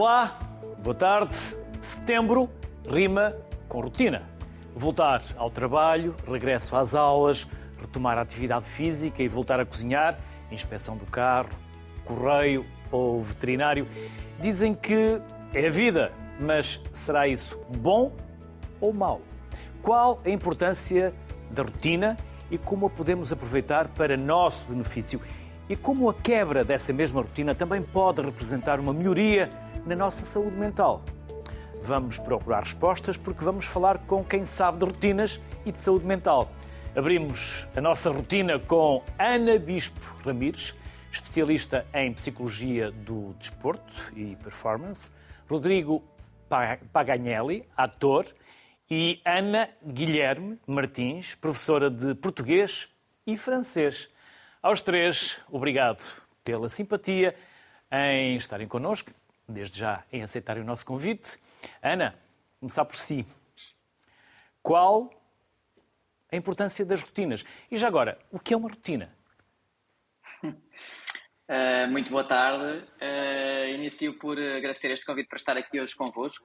Olá, boa tarde. Setembro rima com rotina. Voltar ao trabalho, regresso às aulas, retomar a atividade física e voltar a cozinhar, inspeção do carro, correio ou veterinário. Dizem que é a vida, mas será isso bom ou mau? Qual a importância da rotina e como a podemos aproveitar para nosso benefício? E como a quebra dessa mesma rotina também pode representar uma melhoria na nossa saúde mental? Vamos procurar respostas porque vamos falar com quem sabe de rotinas e de saúde mental. Abrimos a nossa rotina com Ana Bispo Ramires, especialista em psicologia do desporto e performance, Rodrigo Paganelli, ator, e Ana Guilherme Martins, professora de português e francês. Aos três, obrigado pela simpatia em estarem connosco, desde já em aceitarem o nosso convite. Ana, começar por si. Qual a importância das rotinas? E já agora, o que é uma rotina? Uh, muito boa tarde. Uh, inicio por agradecer este convite para estar aqui hoje convosco.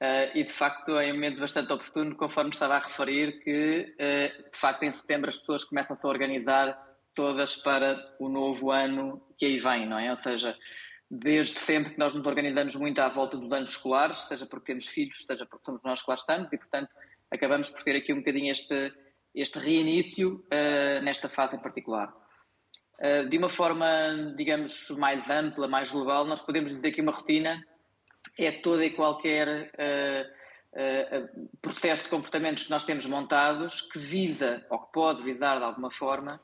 Uh, e de facto é um momento bastante oportuno, conforme estava a referir, que de facto em setembro as pessoas começam-se a organizar todas para o novo ano que aí vem, não é? Ou seja, desde sempre que nós nos organizamos muito à volta dos anos escolares, seja porque temos filhos, seja porque somos nós que lá estamos, e portanto acabamos por ter aqui um bocadinho este, este reinício uh, nesta fase em particular. Uh, de uma forma, digamos, mais ampla, mais global, nós podemos dizer que uma rotina é toda e qualquer uh, processo de comportamentos que nós temos montados que visa, ou que pode visar de alguma forma,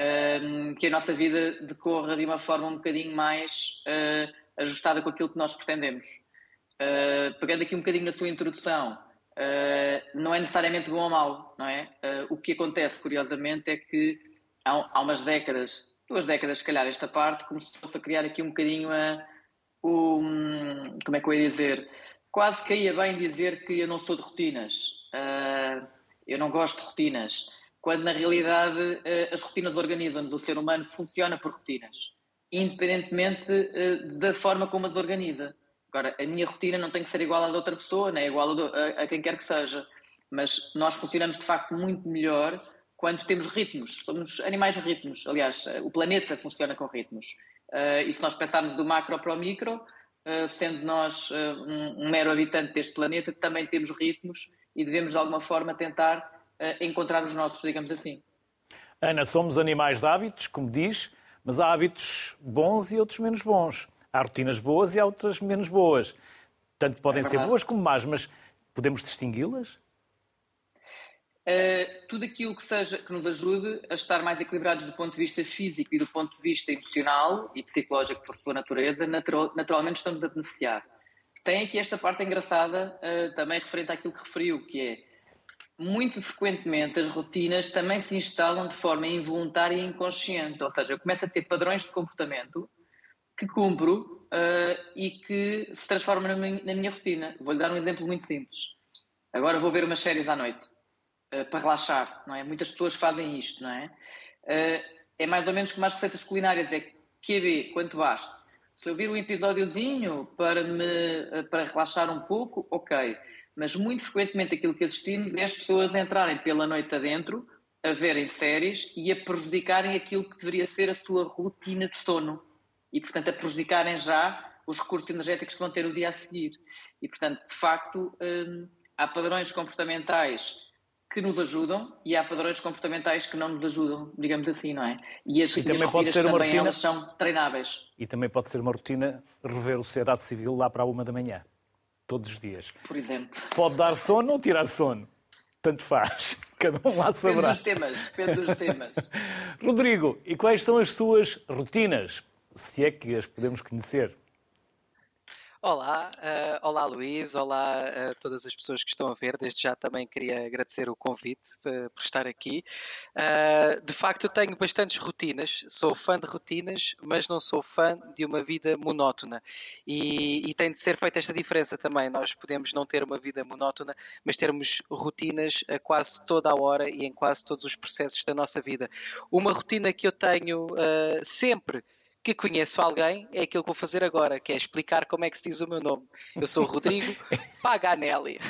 um, que a nossa vida decorra de uma forma um bocadinho mais uh, ajustada com aquilo que nós pretendemos. Uh, pegando aqui um bocadinho na tua introdução, uh, não é necessariamente bom ou mau, não é? o que acontece, curiosamente, é que há, há, umas décadas, duas décadas, se calhar, esta parte, começou-se a criar aqui um bocadinho a, um, como é que eu ia dizer? Quase caía bem dizer que eu não sou de rotinas. eu não gosto de rotinas quando na realidade eh, as rotinas organizam do ser humano funcionam por rotinas, independentemente eh, da forma como as organiza. Agora, a minha rotina não tem que ser igual à da outra pessoa, nem igual a, a quem quer que seja, mas nós funcionamos de facto muito melhor quando temos ritmos. Somos animais de ritmos. Aliás, eh, o planeta funciona com ritmos. E se nós pensarmos do macro para o micro, sendo nós um mero habitante deste planeta, também temos ritmos e devemos de alguma forma tentar encontrar os nossos, digamos assim. Ana, somos animais de hábitos, como diz, mas há hábitos bons e outros menos bons. Há rotinas boas e há outras menos boas. Tanto podem é ser boas como más, mas podemos distingui-las? Uh, tudo aquilo que, seja, que nos ajude a estar mais equilibrados do ponto de vista físico e do ponto de vista emocional e psicológico por sua natureza, natural, naturalmente estamos a beneficiar. Tem aqui esta parte engraçada, uh, também referente àquilo que referiu, que é muito frequentemente as rotinas também se instalam de forma involuntária e inconsciente, ou seja, eu começo a ter padrões de comportamento que cumpro uh, e que se transformam na minha, na minha rotina. Vou-lhe dar um exemplo muito simples. Agora vou ver umas séries à noite uh, para relaxar, não é? Muitas pessoas fazem isto, não é? Uh, é mais ou menos como as receitas culinárias, é QB, quanto basta. Se eu vir um episódiozinho para, me, para relaxar um pouco, ok mas muito frequentemente aquilo que assistimos é as pessoas entrarem pela noite adentro, a verem séries e a prejudicarem aquilo que deveria ser a sua rotina de sono. E, portanto, a prejudicarem já os recursos energéticos que vão ter o dia a seguir. E, portanto, de facto, hum, há padrões comportamentais que nos ajudam e há padrões comportamentais que não nos ajudam, digamos assim, não é? E as, e também as pode ser uma também rotina... elas são treináveis. E também pode ser uma rotina rever o sociedade civil lá para a uma da manhã todos os dias. Por exemplo. Pode dar sono ou tirar sono. Tanto faz. Cada um lá saberá. Depende dos temas. Depende dos temas. Rodrigo, e quais são as suas rotinas? Se é que as podemos conhecer. Olá, uh, olá Luís, olá a todas as pessoas que estão a ver. Desde já também queria agradecer o convite uh, por estar aqui. Uh, de facto, tenho bastantes rotinas, sou fã de rotinas, mas não sou fã de uma vida monótona. E, e tem de ser feita esta diferença também. Nós podemos não ter uma vida monótona, mas termos rotinas a quase toda a hora e em quase todos os processos da nossa vida. Uma rotina que eu tenho sempre que conheço alguém, é aquilo que vou fazer agora, que é explicar como é que se diz o meu nome. Eu sou o Rodrigo Paganelli.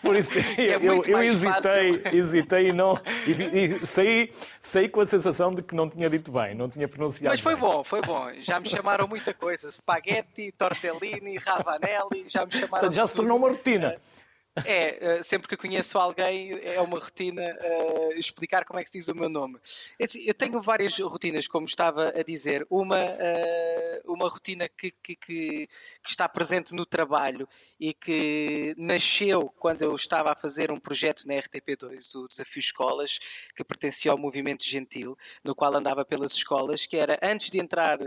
Por isso, é eu, eu hesitei, fácil. hesitei e não. E, e saí, saí com a sensação de que não tinha dito bem, não tinha pronunciado. Mas foi bem. bom, foi bom. Já me chamaram muita coisa: spaghetti, tortellini, ravanelli, já me chamaram. Já se tornou uma rotina. É, eh, sempre que conheço alguém, é uma rotina uh, explicar como é que se diz o meu nome. É assim, eu tenho várias rotinas, como estava a dizer. Uma, uh, uma rotina que, que, que, está presente no trabalho e que nasceu quando eu estava a fazer um projeto na RTP2, o Desafio Escolas, que pertencia ao Movimento Gentil, no qual andava pelas escolas, que era antes de entrar uh,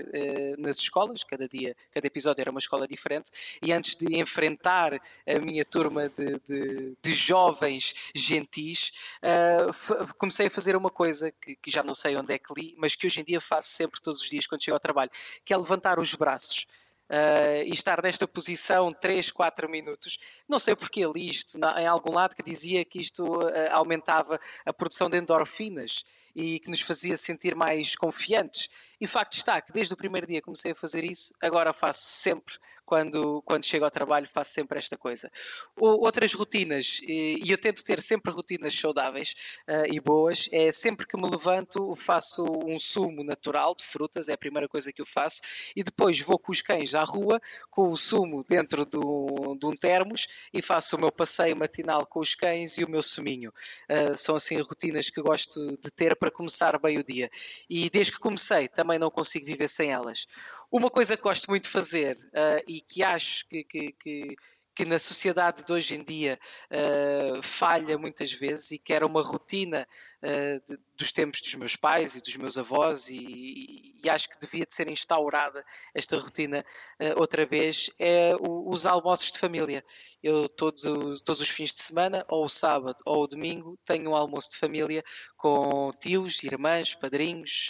nas escolas, cada dia, cada episódio era uma escola diferente, e antes de enfrentar a minha turma de de, de jovens gentis, uh, comecei a fazer uma coisa que, que, já não sei onde é que li, mas que hoje em dia faço sempre, todos os dias, quando chego ao trabalho, que é levantar os braços. Uh, e estar nesta posição 3, 4 minutos. Não sei porque li isto na, em algum lado que dizia que isto uh, aumentava a produção de endorfinas e que nos fazia sentir mais confiantes. E facto está que desde o primeiro dia comecei a fazer isso, agora faço sempre quando, quando chego ao trabalho, faço sempre esta coisa. Outras rotinas, e, eu tento ter sempre rotinas saudáveis uh, e boas, é sempre que me levanto, faço um sumo natural de frutas, é a primeira coisa que eu faço, e depois vou com os cães à rua, com o sumo dentro do, de um termos, e faço o meu passeio matinal com os cães e o meu suminho. Uh, são assim rotinas que gosto de ter para começar bem o dia. E desde que comecei, também não consigo viver sem elas. Uma coisa que gosto muito de fazer, uh, e que acho que, que, que que na sociedade de hoje em dia uh, falha muitas vezes e que era uma rotina uh, de, dos tempos dos meus pais e dos meus avós e, e, acho que devia de ser instaurada esta rotina uh, outra vez é o, os almoços de família. Eu todos, todos os fins de semana, ou o sábado ou o domingo, tenho um almoço de família com tios, irmãs, padrinhos,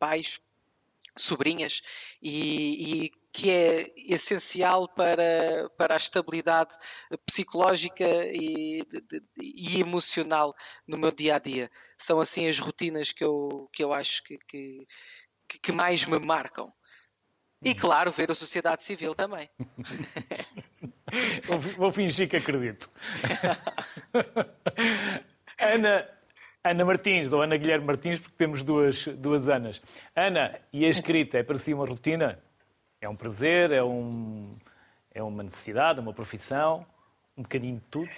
pais, sobrinhas e, e, que é essencial para, para a estabilidade psicológica e, de, e, emocional no meu dia a dia. São assim as rotinas que eu, que eu acho que, que, que mais me marcam. E claro, ver a sociedade civil também. vou, vou fingir que acredito. Ana, Ana Martins, ou Ana Guilherme Martins, porque temos duas, duas Anas. Ana, e a escrita é para si uma rotina? É um prazer, é, um, é uma necessidade, é uma profissão, um bocadinho de tudo?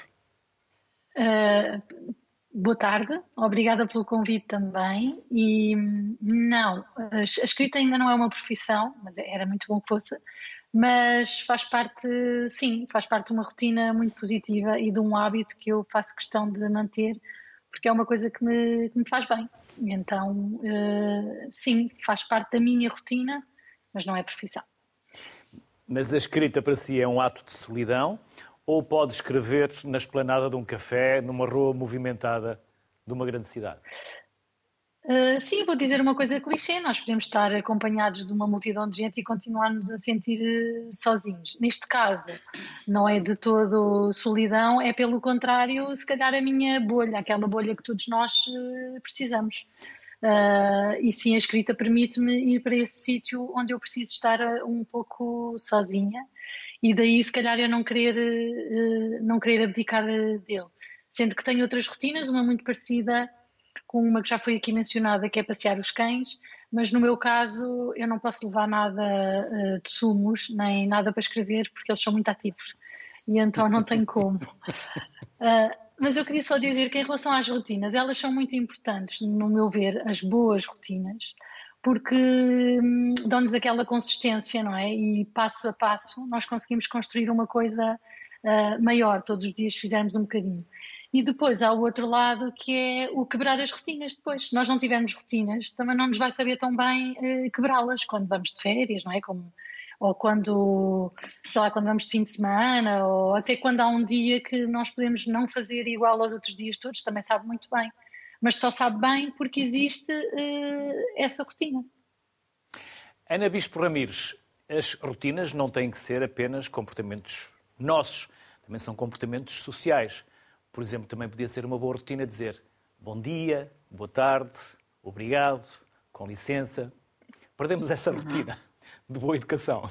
Uh, boa tarde, obrigada pelo convite também. E não, a escrita ainda não é uma profissão, mas era muito bom que fosse. Mas faz parte, sim, faz parte de uma rotina muito positiva e de um hábito que eu faço questão de manter, porque é uma coisa que me, que me faz bem. Então, uh, sim, faz parte da minha rotina, mas não é profissão. Mas a escrita para si é um ato de solidão ou pode escrever na esplanada de um café, numa rua movimentada de uma grande cidade? Uh, sim, vou dizer uma coisa clichê: nós podemos estar acompanhados de uma multidão de gente e continuarmos a sentir uh, sozinhos. Neste caso, não é de todo solidão, é pelo contrário, se calhar a minha bolha, aquela bolha que todos nós uh, precisamos. E sim, a escrita permite-me ir para esse sítio onde eu preciso estar ah, um pouco sozinha e daí se calhar eu não querer, não querer abdicar dele. Sendo que tenho outras rotinas, uma muito parecida com uma que já foi aqui mencionada, que é passear os cães, mas no meu caso eu não posso levar nada uh, de sumos, nem nada para escrever, porque eles são muito ativos e então não tenho como. Uh, mas eu queria só dizer que em relação às rotinas, elas são muito importantes, no meu ver, as boas rotinas, porque hum, dão-nos aquela consistência, não é? E passo a passo nós conseguimos construir uma coisa uh, maior, todos os dias fizermos um bocadinho. E depois há o outro lado que é o quebrar as rotinas depois. Se nós não tivermos rotinas, também não nos vai saber tão bem uh, quebrá-las quando vamos de férias, não é? Como ou quando, sei lá, quando vamos de fim de semana, ou até quando há um dia que nós podemos não fazer igual aos outros dias todos, também sabe muito bem. Mas só sabe bem porque existe uh, essa rotina. Ana Bispo Ramires, as rotinas não têm que ser apenas comportamentos nossos, também são comportamentos sociais. Por exemplo, também podia ser uma boa rotina dizer bom dia, boa tarde, obrigado, com licença. Perdemos essa rotina. Uhum. de boa educação?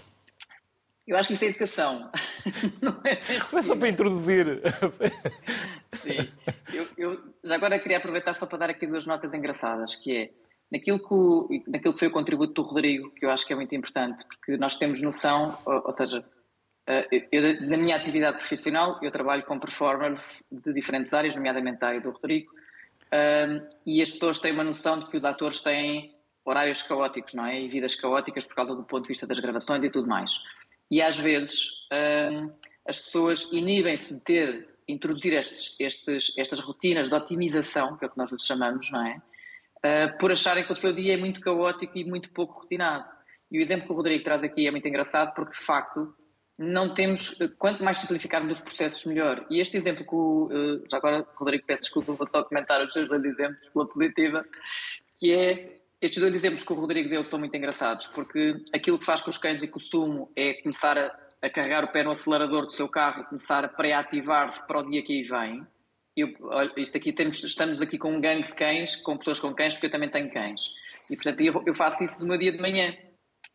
Eu acho que isso é educação. Não é Foi só para introduzir. Sim. Eu, eu, já agora queria aproveitar só para dar aqui duas notas engraçadas, que é naquilo que, o, naquilo que foi o contributo do Rodrigo, que eu acho que é muito importante, porque nós temos noção, ou, ou seja, eu, na minha atividade profissional, eu trabalho com performers de diferentes áreas, nomeadamente a área do Rodrigo, um, e as pessoas têm uma noção de que os atores têm horários caóticos, não é? E vidas caóticas por causa do ponto de vista das gravações e tudo mais. E às vezes um, as pessoas inibem-se de ter, introduzir estes, estes, estas rotinas de otimização, que é o que nós lhes chamamos, não é? Uh, por acharem que o seu dia é muito caótico e muito pouco rotinado. E o exemplo que o Rodrigo traz aqui é muito engraçado porque, de facto, não temos, quanto mais simplificarmos os processos, melhor. E este exemplo que o, eh, já agora, Rodrigo, peço desculpa, vou só comentar os seus dois exemplos pela positiva, que é, estes dois exemplos que o Rodrigo deu são muito engraçados, porque aquilo que faz com os cães de costume é começar a, a carregar o pé no acelerador do seu carro e começar a pré-ativar-se para o dia que aí vem. Eu, olha, isto aqui temos, estamos aqui com um gangue de cães, com pessoas com cães, porque eu também tenho cães. E, portanto, eu, eu faço isso no meu dia de manhã.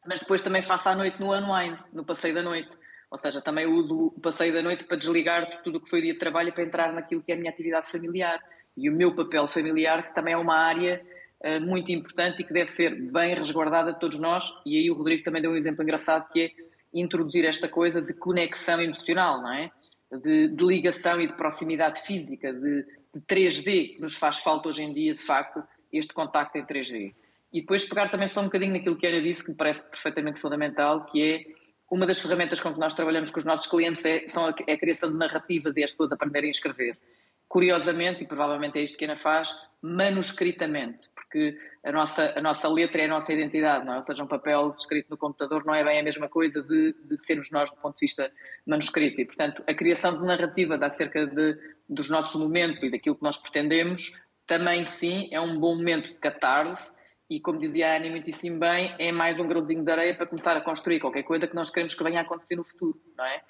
Mas depois também faço à noite no unwind, no passeio da noite ou seja, também o passeio da noite para desligar de tudo o que foi o dia de trabalho para entrar naquilo que é a minha atividade familiar. E o meu papel familiar, que também é uma área uh, muito importante e que deve ser bem resguardada de todos nós. E aí o Rodrigo também deu um exemplo engraçado que é introduzir esta coisa de conexão emocional, não é? De, de ligação e de proximidade física, de, de 3D, que nos faz falta hoje em dia, de facto, este contacto em 3D. E depois pegar também só um bocadinho naquilo que Ana disse, que me parece perfeitamente fundamental, que é uma das ferramentas com que nós trabalhamos com os nossos clientes é, são a, é a criação de narrativas e as pessoas aprenderem a escrever. Curiosamente, e provavelmente é isto que a Ana faz, manuscritamente, porque a nossa, a nossa letra é a nossa identidade, não é? ou seja, um papel escrito no computador não é bem a mesma coisa de, de sermos nós do ponto de vista manuscrito. E, portanto, a criação de narrativas acerca de, dos nossos momentos e daquilo que nós pretendemos, também sim é um bom momento de catarse e como dizia a Ana muitíssimo bem, é mais um grãozinho de areia para começar a construir qualquer coisa que nós queremos que venha a acontecer no futuro, não é?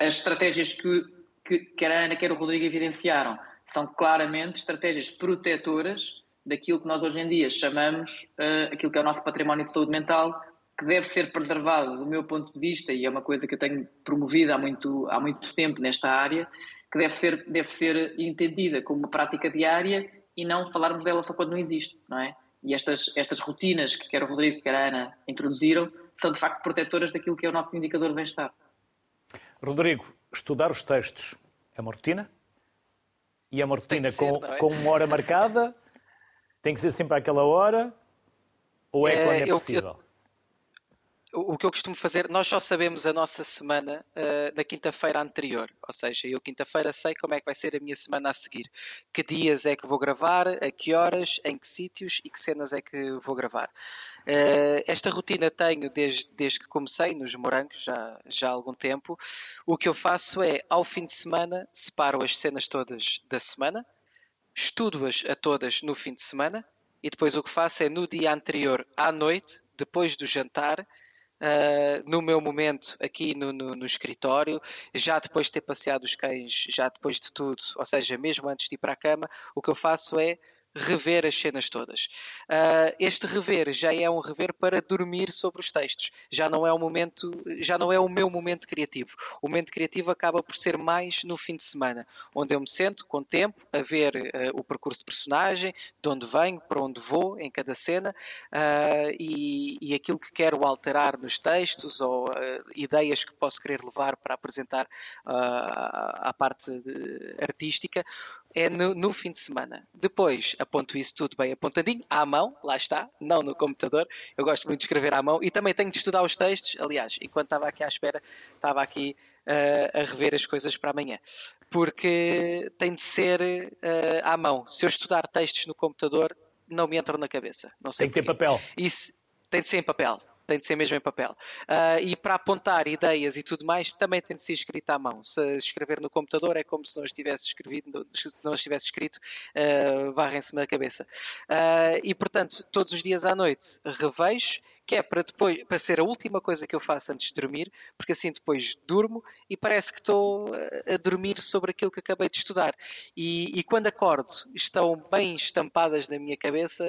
As estratégias que, que quer a Ana, quer o Rodrigo evidenciaram são claramente estratégias protetoras daquilo que nós hoje em dia chamamos uh, aquilo que é o nosso património de saúde mental, que deve ser preservado do meu ponto de vista, e é uma coisa que eu tenho promovido há muito, há muito tempo nesta área, que deve ser, deve ser entendida como uma prática diária e não falarmos dela só quando não existe, não é? E estas, estas rotinas que quer o Rodrigo, quer a Ana introduziram, são de facto protetoras daquilo que é o nosso indicador de bem-estar. Rodrigo, estudar os textos é uma rotina? E é uma rotina ser, com, é? com uma hora marcada? Tem que ser sempre àquela hora? Ou é, é quando é possível? Eu, o que eu costumo fazer, nós só sabemos a nossa semana uh, quinta-feira anterior, ou seja, eu quinta-feira sei como é que vai ser a minha semana a seguir, que dias é que vou gravar, a que horas, em que sítios e que cenas é que vou gravar. Uh, esta rotina tenho desde, desde que comecei nos morangos, já, já há algum tempo. O que eu faço é, ao fim de semana, separo as cenas todas da semana, estudo-as a todas no fim de semana e depois o que faço é no dia anterior à noite, depois do jantar, Uh, no meu momento aqui no, no, no, escritório, já depois de ter passeado os cães, já depois de tudo, ou seja, mesmo antes de ir para a cama, o que eu faço é rever as cenas todas. Uh, este rever já é um rever para dormir sobre os textos. Já não é um momento, já não é o meu momento criativo. O momento criativo acaba por ser mais no fim de semana, onde eu me sento com tempo a ver uh, o percurso de personagem, de onde venho, para onde vou em cada cena uh, e, e, aquilo que quero alterar nos textos ou ideias que posso querer levar para apresentar à parte de, artística é no, no, fim de semana. Depois aponto isso tudo bem apontadinho, à mão, lá está, não no computador. Eu gosto muito de escrever à mão e também tenho de estudar os textos. Aliás, enquanto estava aqui à espera, estava aqui uh, a rever as coisas para amanhã. Porque tem de ser uh, à mão. Se eu estudar textos no computador, não me entram na cabeça. Não sei tem que ter papel. Isso tem de ser em papel tem de ser mesmo em papel. Uh, e para apontar ideias e tudo mais, também tem de ser escrito à mão. Se escrever no computador é como se não estivesse escrevido, se não estivesse escrito, uh, varrem-se na cabeça. Uh, e portanto, todos os dias à noite revejo, que é para depois, para ser a última coisa que eu faço antes de dormir, porque assim depois durmo e parece que estou a dormir sobre aquilo que acabei de estudar. E, e quando acordo, estão bem estampadas na minha cabeça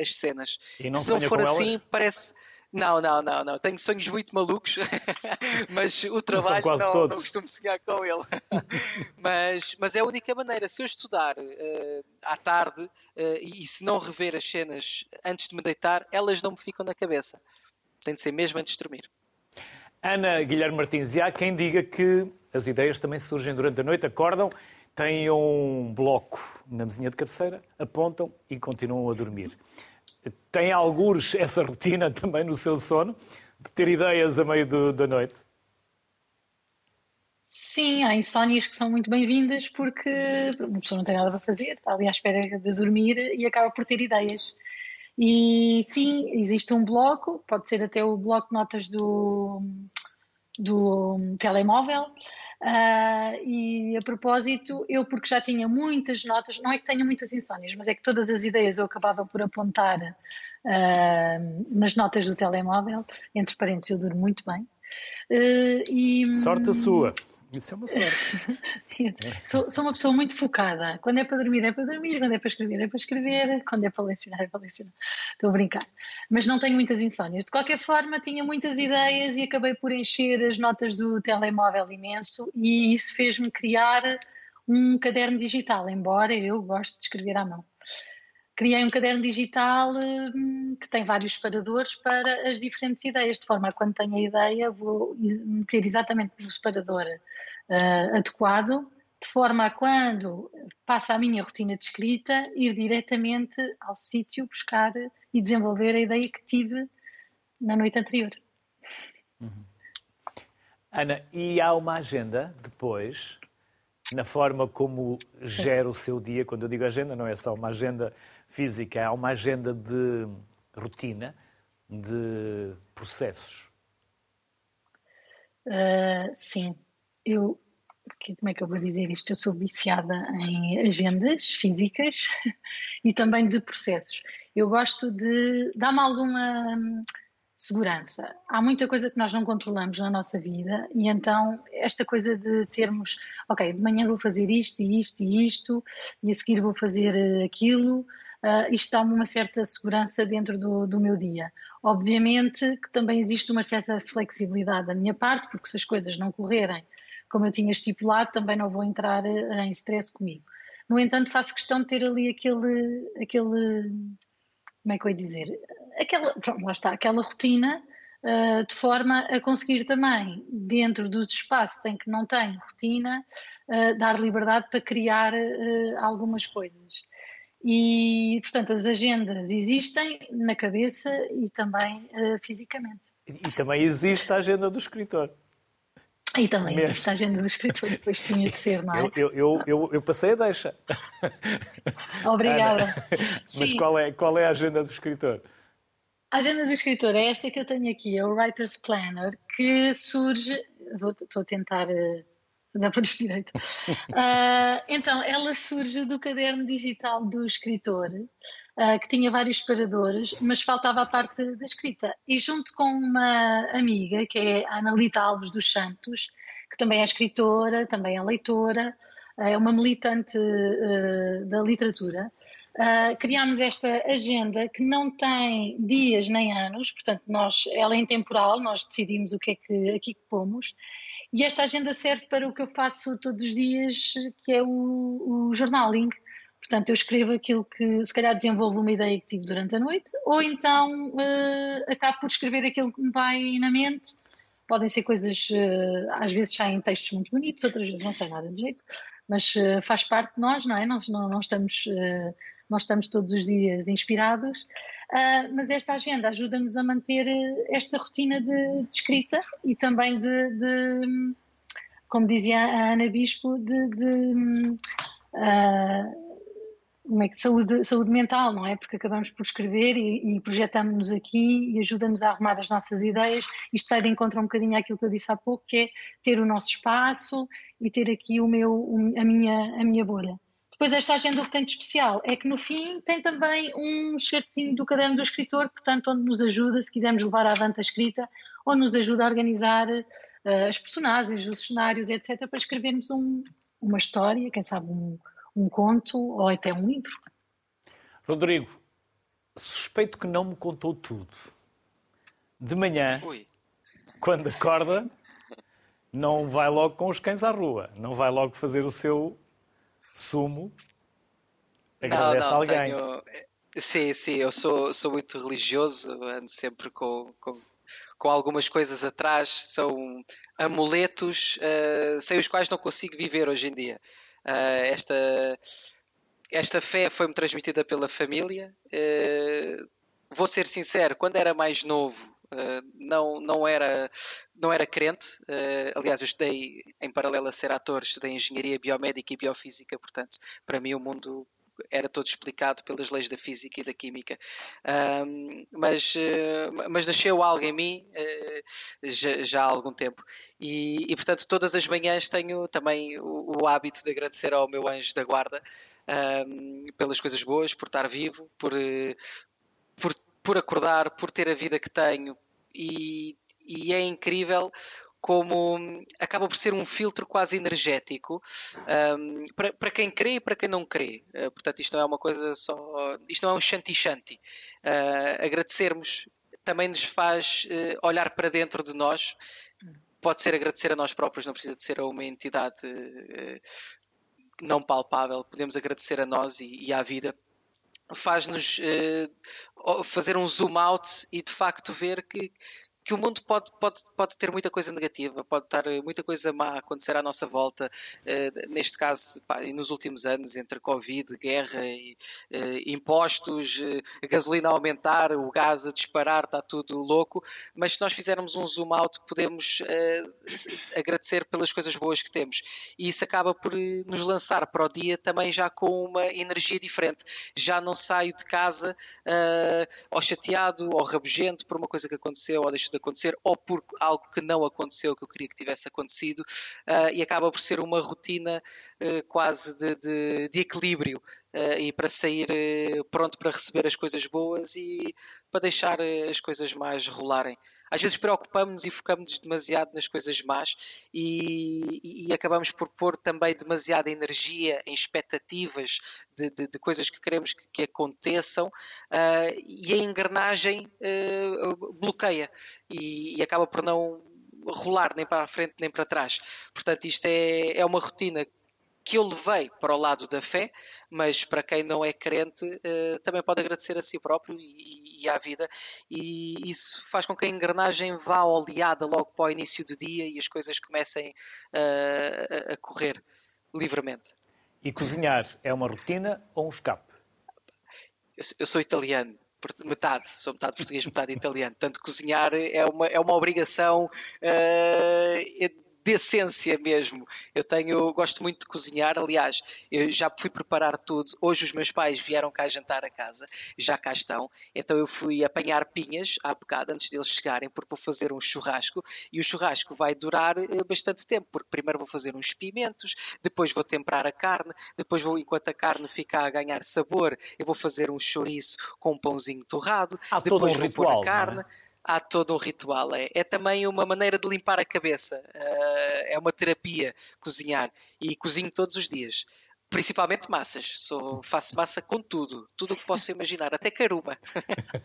as cenas. se não for assim, parece Não, não, não, não. Tenho sonhos muito malucos, mas o trabalho não, não, não, costumo sonhar com ele. mas, mas é a única maneira. Se eu estudar uh, à tarde uh, e, e se não rever as cenas antes de me deitar, elas não me ficam na cabeça. Tem de ser mesmo antes de dormir. Ana Guilherme Martins, e há quem diga que as ideias também surgem durante a noite, acordam, têm um bloco na mesinha de cabeceira, apontam e continuam a dormir. Tem alguns essa rotina também no seu sono, de ter ideias a meio do, da noite? Sim, há insónias que são muito bem-vindas porque uma pessoa não tem nada para fazer, está ali à espera de dormir e acaba por ter ideias. E sim, existe um bloco, pode ser até o bloco de notas do, do telemóvel. Uh, e a propósito, eu porque já tinha muitas notas, não é que tenha muitas insónias, mas é que todas as ideias eu acabava por apontar uh, nas notas do telemóvel, entre parênteses eu durmo muito bem. Uh, e, Sorte a sua! Isso é uma sorte. sou, sou, uma pessoa muito focada. Quando é para dormir, é para dormir. Quando é para escrever, é para escrever. Quando é para lecionar, é para lecionar. Estou a brincar. Mas não tenho muitas insónias. De qualquer forma, tinha muitas ideias e acabei por encher as notas do telemóvel imenso. E isso fez-me criar um caderno digital, embora eu goste de escrever à mão criei um caderno digital hum, que tem vários separadores para as diferentes ideias, de forma a quando tenho a ideia vou meter exatamente no separador uh, adequado, de forma a quando passa a minha rotina de escrita, ir diretamente ao sítio buscar e desenvolver a ideia que tive na noite anterior. Uhum. Ana, e há uma agenda depois, na forma como gera o seu dia? Quando eu digo agenda, não é só uma agenda física, há uma agenda de rotina, de processos? Uh, sim, eu como é que eu vou dizer isto? Eu sou viciada em agendas físicas e também de processos. Eu gosto de dar-me alguma hum, segurança. Há muita coisa que nós não controlamos na nossa vida e então esta coisa de termos, ok, de manhã vou fazer isto e isto e isto e a seguir vou fazer eh, aquilo, uh, isto dá-me uma certa segurança dentro do, do meu dia. Obviamente que também existe uma certa flexibilidade da minha parte, porque se as coisas não correrem como eu tinha estipulado, também não vou entrar eh, em stress comigo. No entanto, faço questão de ter ali aquele, aquele como é que eu ia dizer, aquela, pronto, lá está, aquela rotina uh, de forma a conseguir também, dentro dos espaços em que não tenho rotina, uh, dar liberdade para criar uh, algumas coisas. E, portanto, as agendas existem na cabeça e também fisicamente. E também existe a agenda do escritor. E também Mesmo. existe a agenda do escritor, depois tinha de ser, não é? Eu, eu, eu, eu passei a deixa. Obrigada. Ana, mas qual é, qual é a agenda do escritor? A agenda do escritor é esta que eu tenho aqui, é o Writer's Planner, que surge. Vou, estou a tentar uh, por isto direito. Uh, então, ela surge do caderno digital do escritor uh, que tinha vários separadores, mas faltava a parte da escrita. E junto com uma amiga, que é a Analita Alves dos Santos, que também é escritora, também é leitora, uh, é uma militante uh, da literatura, criámos esta agenda que não tem dias nem anos, portanto, nós, ela é intemporal, nós decidimos o que é que aqui que pomos. E esta agenda serve para o que eu faço todos os dias, que é o, o journaling. Portanto, eu escrevo aquilo que se calhar desenvolvo uma ideia que tive durante a noite, ou então uh, acabo por escrever aquilo que me vai na mente. Podem ser coisas, uh, às vezes saem textos muito bonitos, outras vezes não sai nada de jeito, mas uh, faz parte de nós, não é? Nós não, não estamos, nós estamos todos os dias inspirados, mas esta agenda ajuda-nos a manter esta rotina de, de escrita e também de, de, como dizia a Ana Bispo, de, de como é que, saúde, saúde mental, não é? Porque acabamos por escrever e, e projetamos-nos aqui e ajuda-nos a arrumar as nossas ideias. Isto vai de encontro um bocadinho àquilo que eu disse há pouco, que é ter o nosso espaço e ter aqui o meu, a, minha, a minha bolha. Depois, esta agenda o que tem de especial é que no fim tem também um certinho do caderno do escritor, portanto, onde nos ajuda, se quisermos levar avante a escrita, ou nos ajuda a organizar uh, as personagens, os cenários, etc., para escrevermos um, uma história, quem sabe um, um conto ou até um livro. Rodrigo, suspeito que não me contou tudo. de manhã, Ui. quando acorda, não vai logo com os cães à rua, não vai logo fazer o seu sumo, agradece não, não, alguém. Tenho... Sim, sim, eu sou, sou muito religioso, ando sempre com, com, com algumas coisas atrás, são amuletos uh, sem os quais não consigo viver hoje em dia. Uh, esta, esta fé foi-me transmitida pela família. Uh, vou ser sincero, quando era mais novo, não, não, era, não era crente. Uh, aliás, eu estudei, em paralelo a ser ator, estudei engenharia biomédica e biofísica, portanto, para mim o mundo era todo explicado pelas leis da física e da química. Mas, uh, mas nasceu algo em mim uh, já, já, há algum tempo. E, e, portanto, todas as manhãs tenho também o, o, hábito de agradecer ao meu anjo da guarda pelas coisas boas, por estar vivo, por, uh, por, por acordar, por ter a vida que tenho. E, e é incrível como acaba por ser um filtro quase energético um, para, para, quem crê e para quem não crê. Uh, portanto, isto não é uma coisa só. Isto não é um shanti-shanti. Uh, agradecermos também nos faz uh, olhar para dentro de nós. Pode ser agradecer a nós próprios, não precisa de ser a uma entidade não palpável. Podemos agradecer a nós e, e à vida faz-nos uh, fazer um zoom out e de facto ver que que o mundo pode, pode, pode ter muita coisa negativa, pode estar eh, muita coisa má a acontecer à nossa volta, uh, neste caso, pá, nos últimos anos, entre Covid, guerra, e, uh, impostos, uh, gasolina a aumentar, o gás a disparar, está tudo louco, mas se nós fizermos um zoom out, podemos agradecer pelas coisas boas que temos. E isso acaba por nos lançar para o dia também já com uma energia diferente. Já não saio de casa ou chateado ou rabugento por uma coisa que aconteceu ou deixo de acontecer ou por algo que não aconteceu que eu queria que tivesse acontecido uh, e acaba por ser uma rotina uh, quase de, de, de equilíbrio uh, e para sair pronto para receber as coisas boas e para deixar as coisas mais rolarem. Às vezes preocupamos-nos e focamos-nos demasiado nas coisas más e, e, e, acabamos por pôr também demasiada energia em expectativas de, de, de coisas que queremos que, que aconteçam uh, e a engrenagem uh, bloqueia e, e acaba por não rolar nem para a frente nem para trás. Portanto, isto é, é uma rotina que eu levei para o lado da fé, mas para quem não é crente uh, também pode agradecer a si próprio e, e, à vida, e isso faz com que a engrenagem vá oleada logo para o início do dia e as coisas comecem uh, a correr livremente. E cozinhar é uma rotina ou um escape? Eu, eu sou italiano, metade, sou metade português, metade italiano. Portanto, cozinhar é uma, é uma obrigação uh, de essência mesmo. Eu tenho, gosto muito de cozinhar, aliás, eu já fui preparar tudo. Hoje os meus pais vieram cá jantar a casa, já cá estão. Então eu fui apanhar pinhas há bocado antes deles chegarem, porque vou fazer um churrasco e o churrasco vai durar eh, bastante tempo, porque primeiro vou fazer uns pimentos, depois vou temperar a carne, depois vou, enquanto a carne fica a ganhar sabor, eu vou fazer um chouriço com um pãozinho torrado, Há depois um vou ritual, pôr a carne. É? Há todo um ritual. É, é também uma maneira de limpar a cabeça. Uh, é uma terapia cozinhar. E cozinho todos os dias. Principalmente massas. Sou, faço massa com tudo. Tudo o que posso imaginar. Até caruma.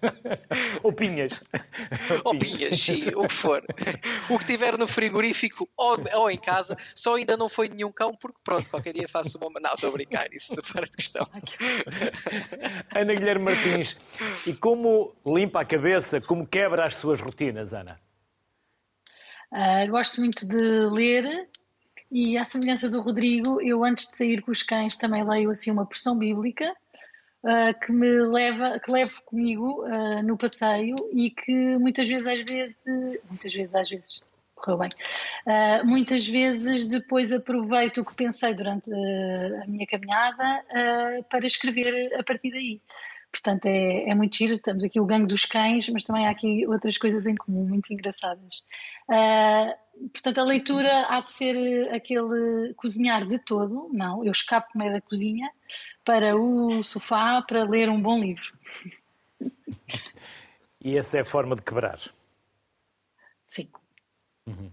ou pinhas. ou pinhas, sim. O que for. O que tiver no frigorífico ou, ou, em casa. Só ainda não foi nenhum cão, porque pronto, qualquer dia faço uma... Não, estou a brincar. Isso fora de questão. Ana Guilherme Martins. E como limpa a cabeça? Como quebra as suas rotinas, Ana? Uh, gosto muito de ler e à semelhança do Rodrigo, eu antes de sair com os cães também leio assim uma porção bíblica uh, que me leva, que levo comigo uh, no passeio e que muitas vezes, às vezes, muitas vezes, às vezes correu bem. Uh, muitas vezes depois aproveito o que pensei durante a minha caminhada para escrever a partir daí. Portanto, é, é muito giro. Estamos aqui o gangue dos cães, mas também há aqui outras coisas em comum, muito engraçadas. Uh, portanto, a leitura há de ser aquele cozinhar de todo, não, eu escapo meio da cozinha para o sofá para ler um bom livro. E essa é a forma de quebrar? Sim. Uhum.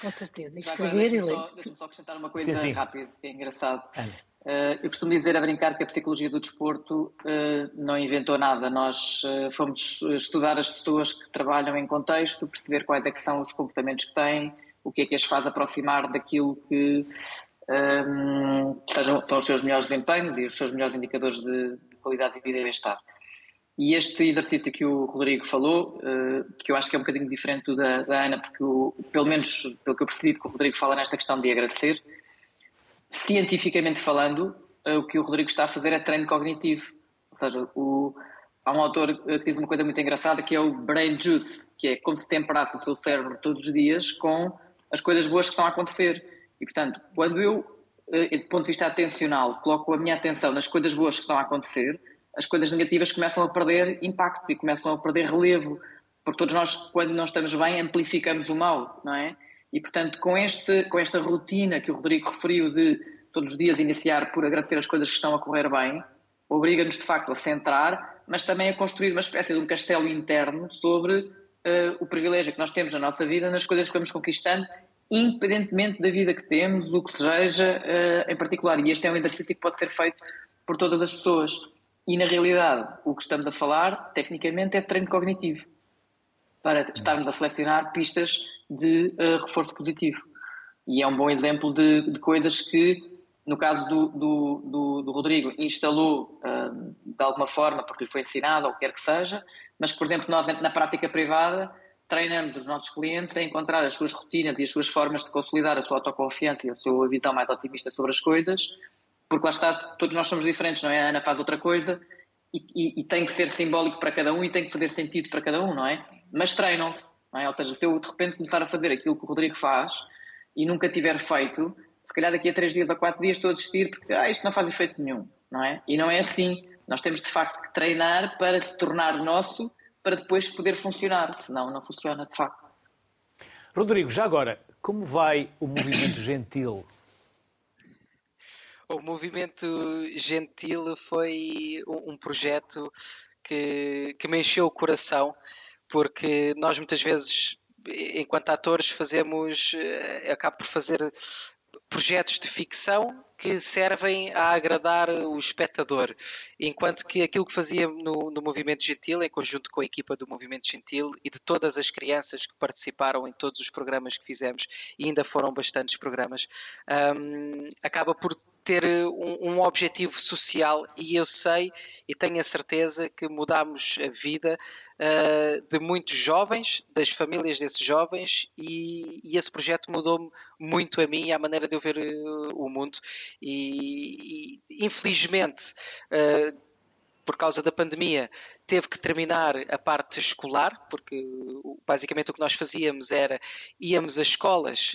Com certeza. Escrever e ler. Deixa-me só acrescentar uma coisa sim, sim. rápida, que é engraçado. Uh, eu costumo dizer a brincar que a psicologia do desporto uh, não inventou nada. Nós uh, fomos estudar as pessoas que trabalham em contexto, perceber quais é são os comportamentos que têm, o que é que as faz aproximar daquilo que um, sejam, estão os seus melhores desempenhos e os seus melhores indicadores de qualidade de vida e bem-estar. E este exercício que o Rodrigo falou, que eu acho que é um bocadinho diferente do da, da Ana, porque o, pelo menos pelo que eu percebi que o Rodrigo fala nesta questão de agradecer, cientificamente falando, eh, o que o Rodrigo está a fazer é treino cognitivo. Ou seja, o, há um autor eh, que diz uma coisa muito engraçada que é o brain juice, que é como se temperasse o seu cérebro todos os dias com as coisas boas que estão a acontecer. E, portanto, quando eu, eh, do ponto de vista atencional, coloco a minha atenção nas coisas boas que estão a acontecer, as coisas negativas começam a perder impacto e começam a perder relevo. Porque todos nós, quando não estamos bem, amplificamos o mal, não é? E, portanto, com, este, com esta rotina que o Rodrigo referiu de todos os dias iniciar por agradecer as coisas que estão a correr bem, obriga-nos de facto a centrar, mas também a construir uma espécie de um castelo interno sobre uh, o privilégio que nós temos na nossa vida, nas coisas que vamos conquistando, independentemente da vida que temos, o que seja uh, em particular. E este é um exercício que pode ser feito por todas as pessoas. E na realidade, o que estamos a falar, tecnicamente, é treino cognitivo para estarmos a selecionar pistas de uh, reforço positivo. E é um bom exemplo de, de coisas que, no caso do, do, do, do Rodrigo, instalou uh, de alguma forma, porque lhe foi ensinado, ou quer que seja, mas por exemplo, nós na prática privada treinamos os nossos clientes a encontrar as suas rotinas e as suas formas de consolidar a sua autoconfiança e a sua visão mais otimista sobre as coisas, porque lá está, todos nós somos diferentes, não é? A Ana faz outra coisa e, e, e tem que ser simbólico para cada um e tem que fazer sentido para cada um, não é? Mas treinam-se. É? Ou seja, se eu de repente começar a fazer aquilo que o Rodrigo faz e nunca tiver feito, se calhar daqui a três dias ou quatro dias estou a desistir porque ah, isto não faz efeito nenhum, não é? E não é assim. Nós temos de facto que treinar para se tornar nosso, para depois poder funcionar, senão não funciona de facto. Rodrigo, já agora, como vai o movimento gentil? O movimento gentil foi um projeto que, que me encheu o coração porque nós muitas vezes, enquanto atores, fazemos, eh, acabo por fazer projetos de ficção que servem a agradar o espectador, enquanto que aquilo que fazia no, no, Movimento Gentil, em conjunto com a equipa do Movimento Gentil e de todas as crianças que participaram em todos os programas que fizemos, e ainda foram bastantes programas, um, acaba por ter um, um, objetivo social. E eu sei e tenho a certeza que mudamos a vida uh, de muitos jovens, das famílias desses jovens e, e esse projeto mudou-me muito a mim e à maneira de eu ver uh, o mundo e, e infelizmente uh, por causa da pandemia, teve que terminar a parte escolar, porque basicamente o que nós fazíamos era íamos a escolas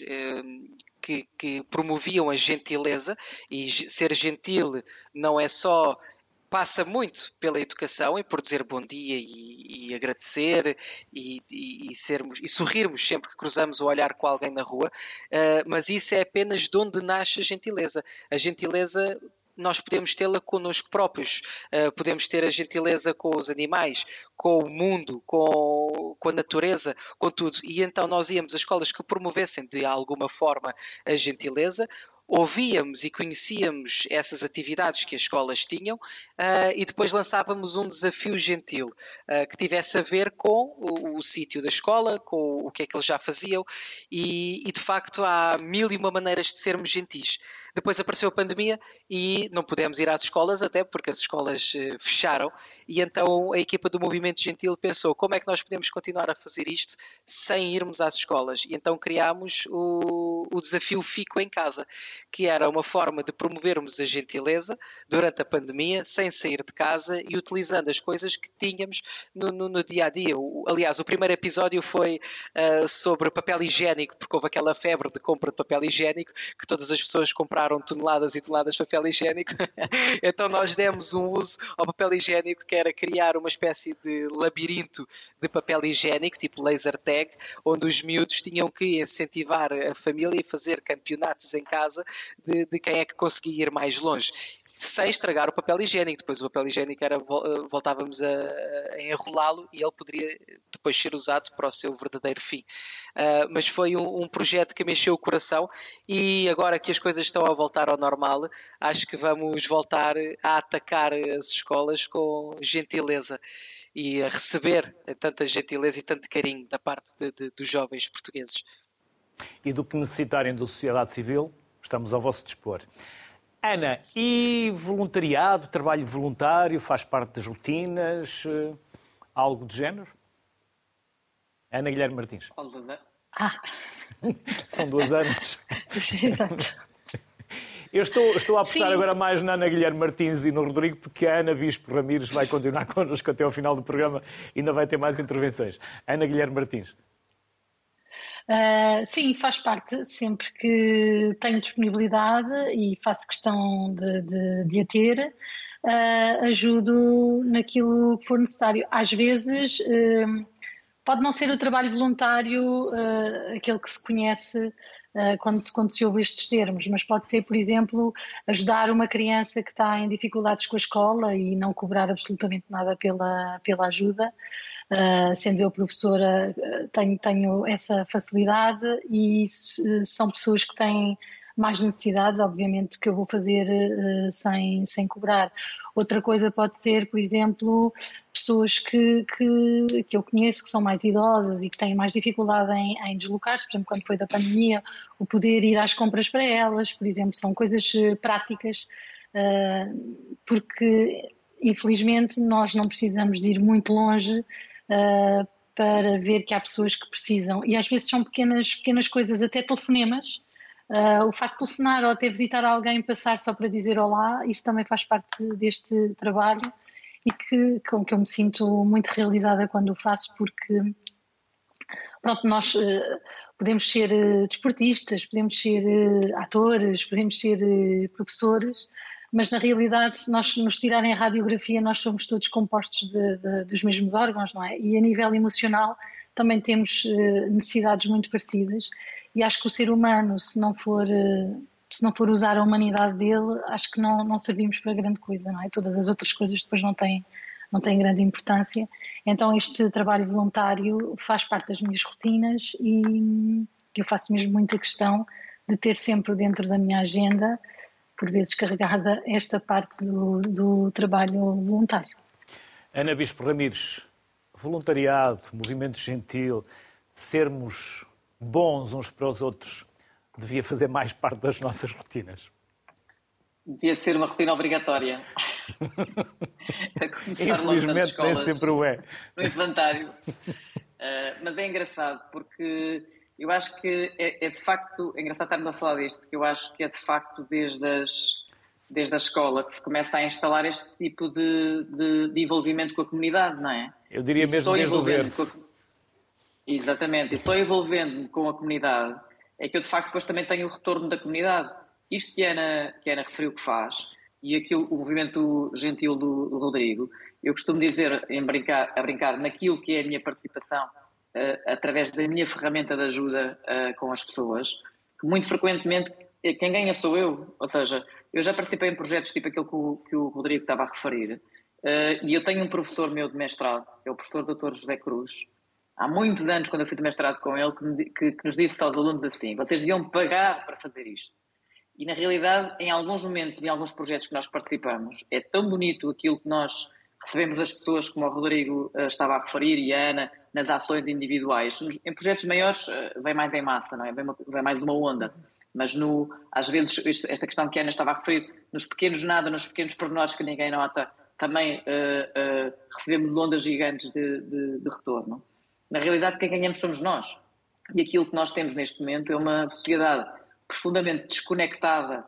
que, que, promoviam a gentileza, e ser gentil não é só. Passa muito pela educação e por dizer bom dia e, e agradecer e, e, e, sermos e sorrirmos sempre que cruzamos o olhar com alguém na rua, uh, mas isso é apenas de onde nasce a gentileza. A gentileza nós podemos tê-la connosco próprios, uh, podemos ter a gentileza com os animais, com o mundo, com, com a natureza, com tudo. E então nós íamos a escolas que promovessem de alguma forma a gentileza, ouvíamos e conhecíamos essas atividades que as escolas tinham uh, e depois lançávamos um desafio gentil uh, que tivesse a ver com o, o sítio da escola, com o que é que eles já faziam e, e, de facto há mil e uma maneiras de sermos gentis. Depois apareceu a pandemia e não pudemos ir às escolas até porque as escolas uh, fecharam e então a equipa do Movimento Gentil pensou como é que nós podemos continuar a fazer isto sem irmos às escolas e então criámos o, o desafio Fico em Casa que era uma forma de promovermos a gentileza durante a pandemia, sem sair de casa e utilizando as coisas que tínhamos no, no, no dia a dia. O, aliás, o primeiro episódio foi uh, sobre papel higiênico, porque houve aquela febre de compra de papel higiênico, que todas as pessoas compraram toneladas e toneladas de papel higiênico. então nós demos um uso ao papel higiênico que era criar uma espécie de labirinto de papel higiênico, tipo laser tag, onde os miúdos tinham que incentivar a família e fazer campeonatos em casa de, de quem é que conseguia ir mais longe. sem estragar o papel higiênico. Depois o papel higiênico era voltávamos a, a enrolá-lo e ele poderia depois ser usado para o seu verdadeiro fim. Uh, mas foi um, um, projeto que me encheu o coração e agora que as coisas estão a voltar ao normal, acho que vamos voltar a atacar as escolas com gentileza e a receber tanta gentileza e tanto carinho da parte de, de, dos jovens portugueses. E do que necessitarem da sociedade civil, estamos ao vosso dispor. Ana, e voluntariado, trabalho voluntário, faz parte das rotinas, eh, algo do género? Ana Guilherme Martins. Ah. São duas anos. Exato. Eu estou, estou a apostar Sim. agora mais na Ana Guilherme Martins e no Rodrigo, porque a Ana Bispo Ramires vai continuar connosco até ao final do programa e ainda vai ter mais intervenções. Ana Guilherme Martins. Uh, sim, faz parte. Sempre que tenho disponibilidade e faço questão de, de, de a ter, uh, ajudo naquilo que for necessário. Às vezes, uh, pode não ser o trabalho voluntário aquele que se conhece quando, quando se ouve estes termos, mas pode ser, por exemplo, ajudar uma criança que está em dificuldades com a escola e não cobrar absolutamente nada pela, pela ajuda. Uh, sendo eu professora, eh, tenho, tenho essa facilidade e se, são pessoas que têm mais necessidades, obviamente que eu vou fazer uh, sem, sem cobrar. Outra coisa pode ser, por exemplo, pessoas que, que, que eu conheço que são mais idosas e que têm mais dificuldade em, em deslocar-se, por exemplo, quando foi da pandemia, o poder ir às compras para elas, por exemplo, são coisas eh, práticas, uh, porque infelizmente nós não precisamos de ir muito longe uh, para ver que há pessoas que precisam. E às vezes são pequenas, pequenas coisas, até telefonemas, Uh, o facto de telefonar ou até visitar alguém, passar só para dizer olá, isso também faz parte deste trabalho e que, com que eu me sinto muito realizada quando o faço, porque pronto, nós uh, podemos ser uh, desportistas, podemos ser atores, podemos ser professores, mas na realidade, se nós nos tirarem a radiografia, nós somos todos compostos de, de, dos mesmos órgãos, não é? E a nível emocional também temos necessidades muito parecidas e acho que o ser humano, se não for, eh, se não for usar a humanidade dele, acho que não, não servimos para grande coisa, não é? Todas as outras coisas depois não têm, não têm grande importância. Então este trabalho voluntário faz parte das minhas rotinas e eu faço mesmo muita questão de ter sempre dentro da minha agenda, por vezes carregada, esta parte do, do trabalho voluntário. Ana Bispo Ramires, voluntariado, movimento gentil, sermos bons uns para os outros devia fazer mais parte das nossas rotinas? Devia ser uma rotina obrigatória. Infelizmente nem sempre o é. No infantário. Uh, mas é engraçado porque eu acho que é, é, de facto, é engraçado estarmos a falar disto, porque eu acho que é de facto desde, as, desde a escola que se começa a instalar este tipo de, de, de envolvimento com a comunidade, não é? Eu diria mesmo desde o berço. Exatamente, e estou envolvendo-me com a comunidade, é que eu de facto depois também tenho o retorno da comunidade. Isto que a Ana, que a Ana referiu que faz, e aqui o, o movimento gentil do, do, Rodrigo, eu costumo dizer, em brincar, a brincar, naquilo que é a minha participação, uh, através da minha ferramenta de ajuda uh, com as pessoas, que muito frequentemente eh, quem ganha sou eu. Ou seja, eu já participei em projetos tipo aquele que o, que o Rodrigo estava a referir, uh, e eu tenho um professor meu de mestrado, é o professor Dr. José Cruz, há muitos anos, quando eu fui de mestrado com ele, que, que, que nos disse aos alunos assim: vocês deviam pagar para fazer isto. E na realidade, em alguns momentos, em alguns projetos que nós participamos, é tão bonito aquilo que nós recebemos das pessoas, como o Rodrigo uh, estava a referir e a Ana, nas ações individuais. Em projetos maiores, uh, vem mais em massa, não é? Vem, uma, vem mais uma onda. Mas no, às vezes, esta questão que a Ana estava a referir, nos pequenos nada, nos pequenos pormenores que ninguém nota, também uh, recebemos ondas gigantes de, de, de retorno. Na realidade, quem ganhamos somos nós. E aquilo que nós temos neste momento é uma sociedade profundamente desconectada,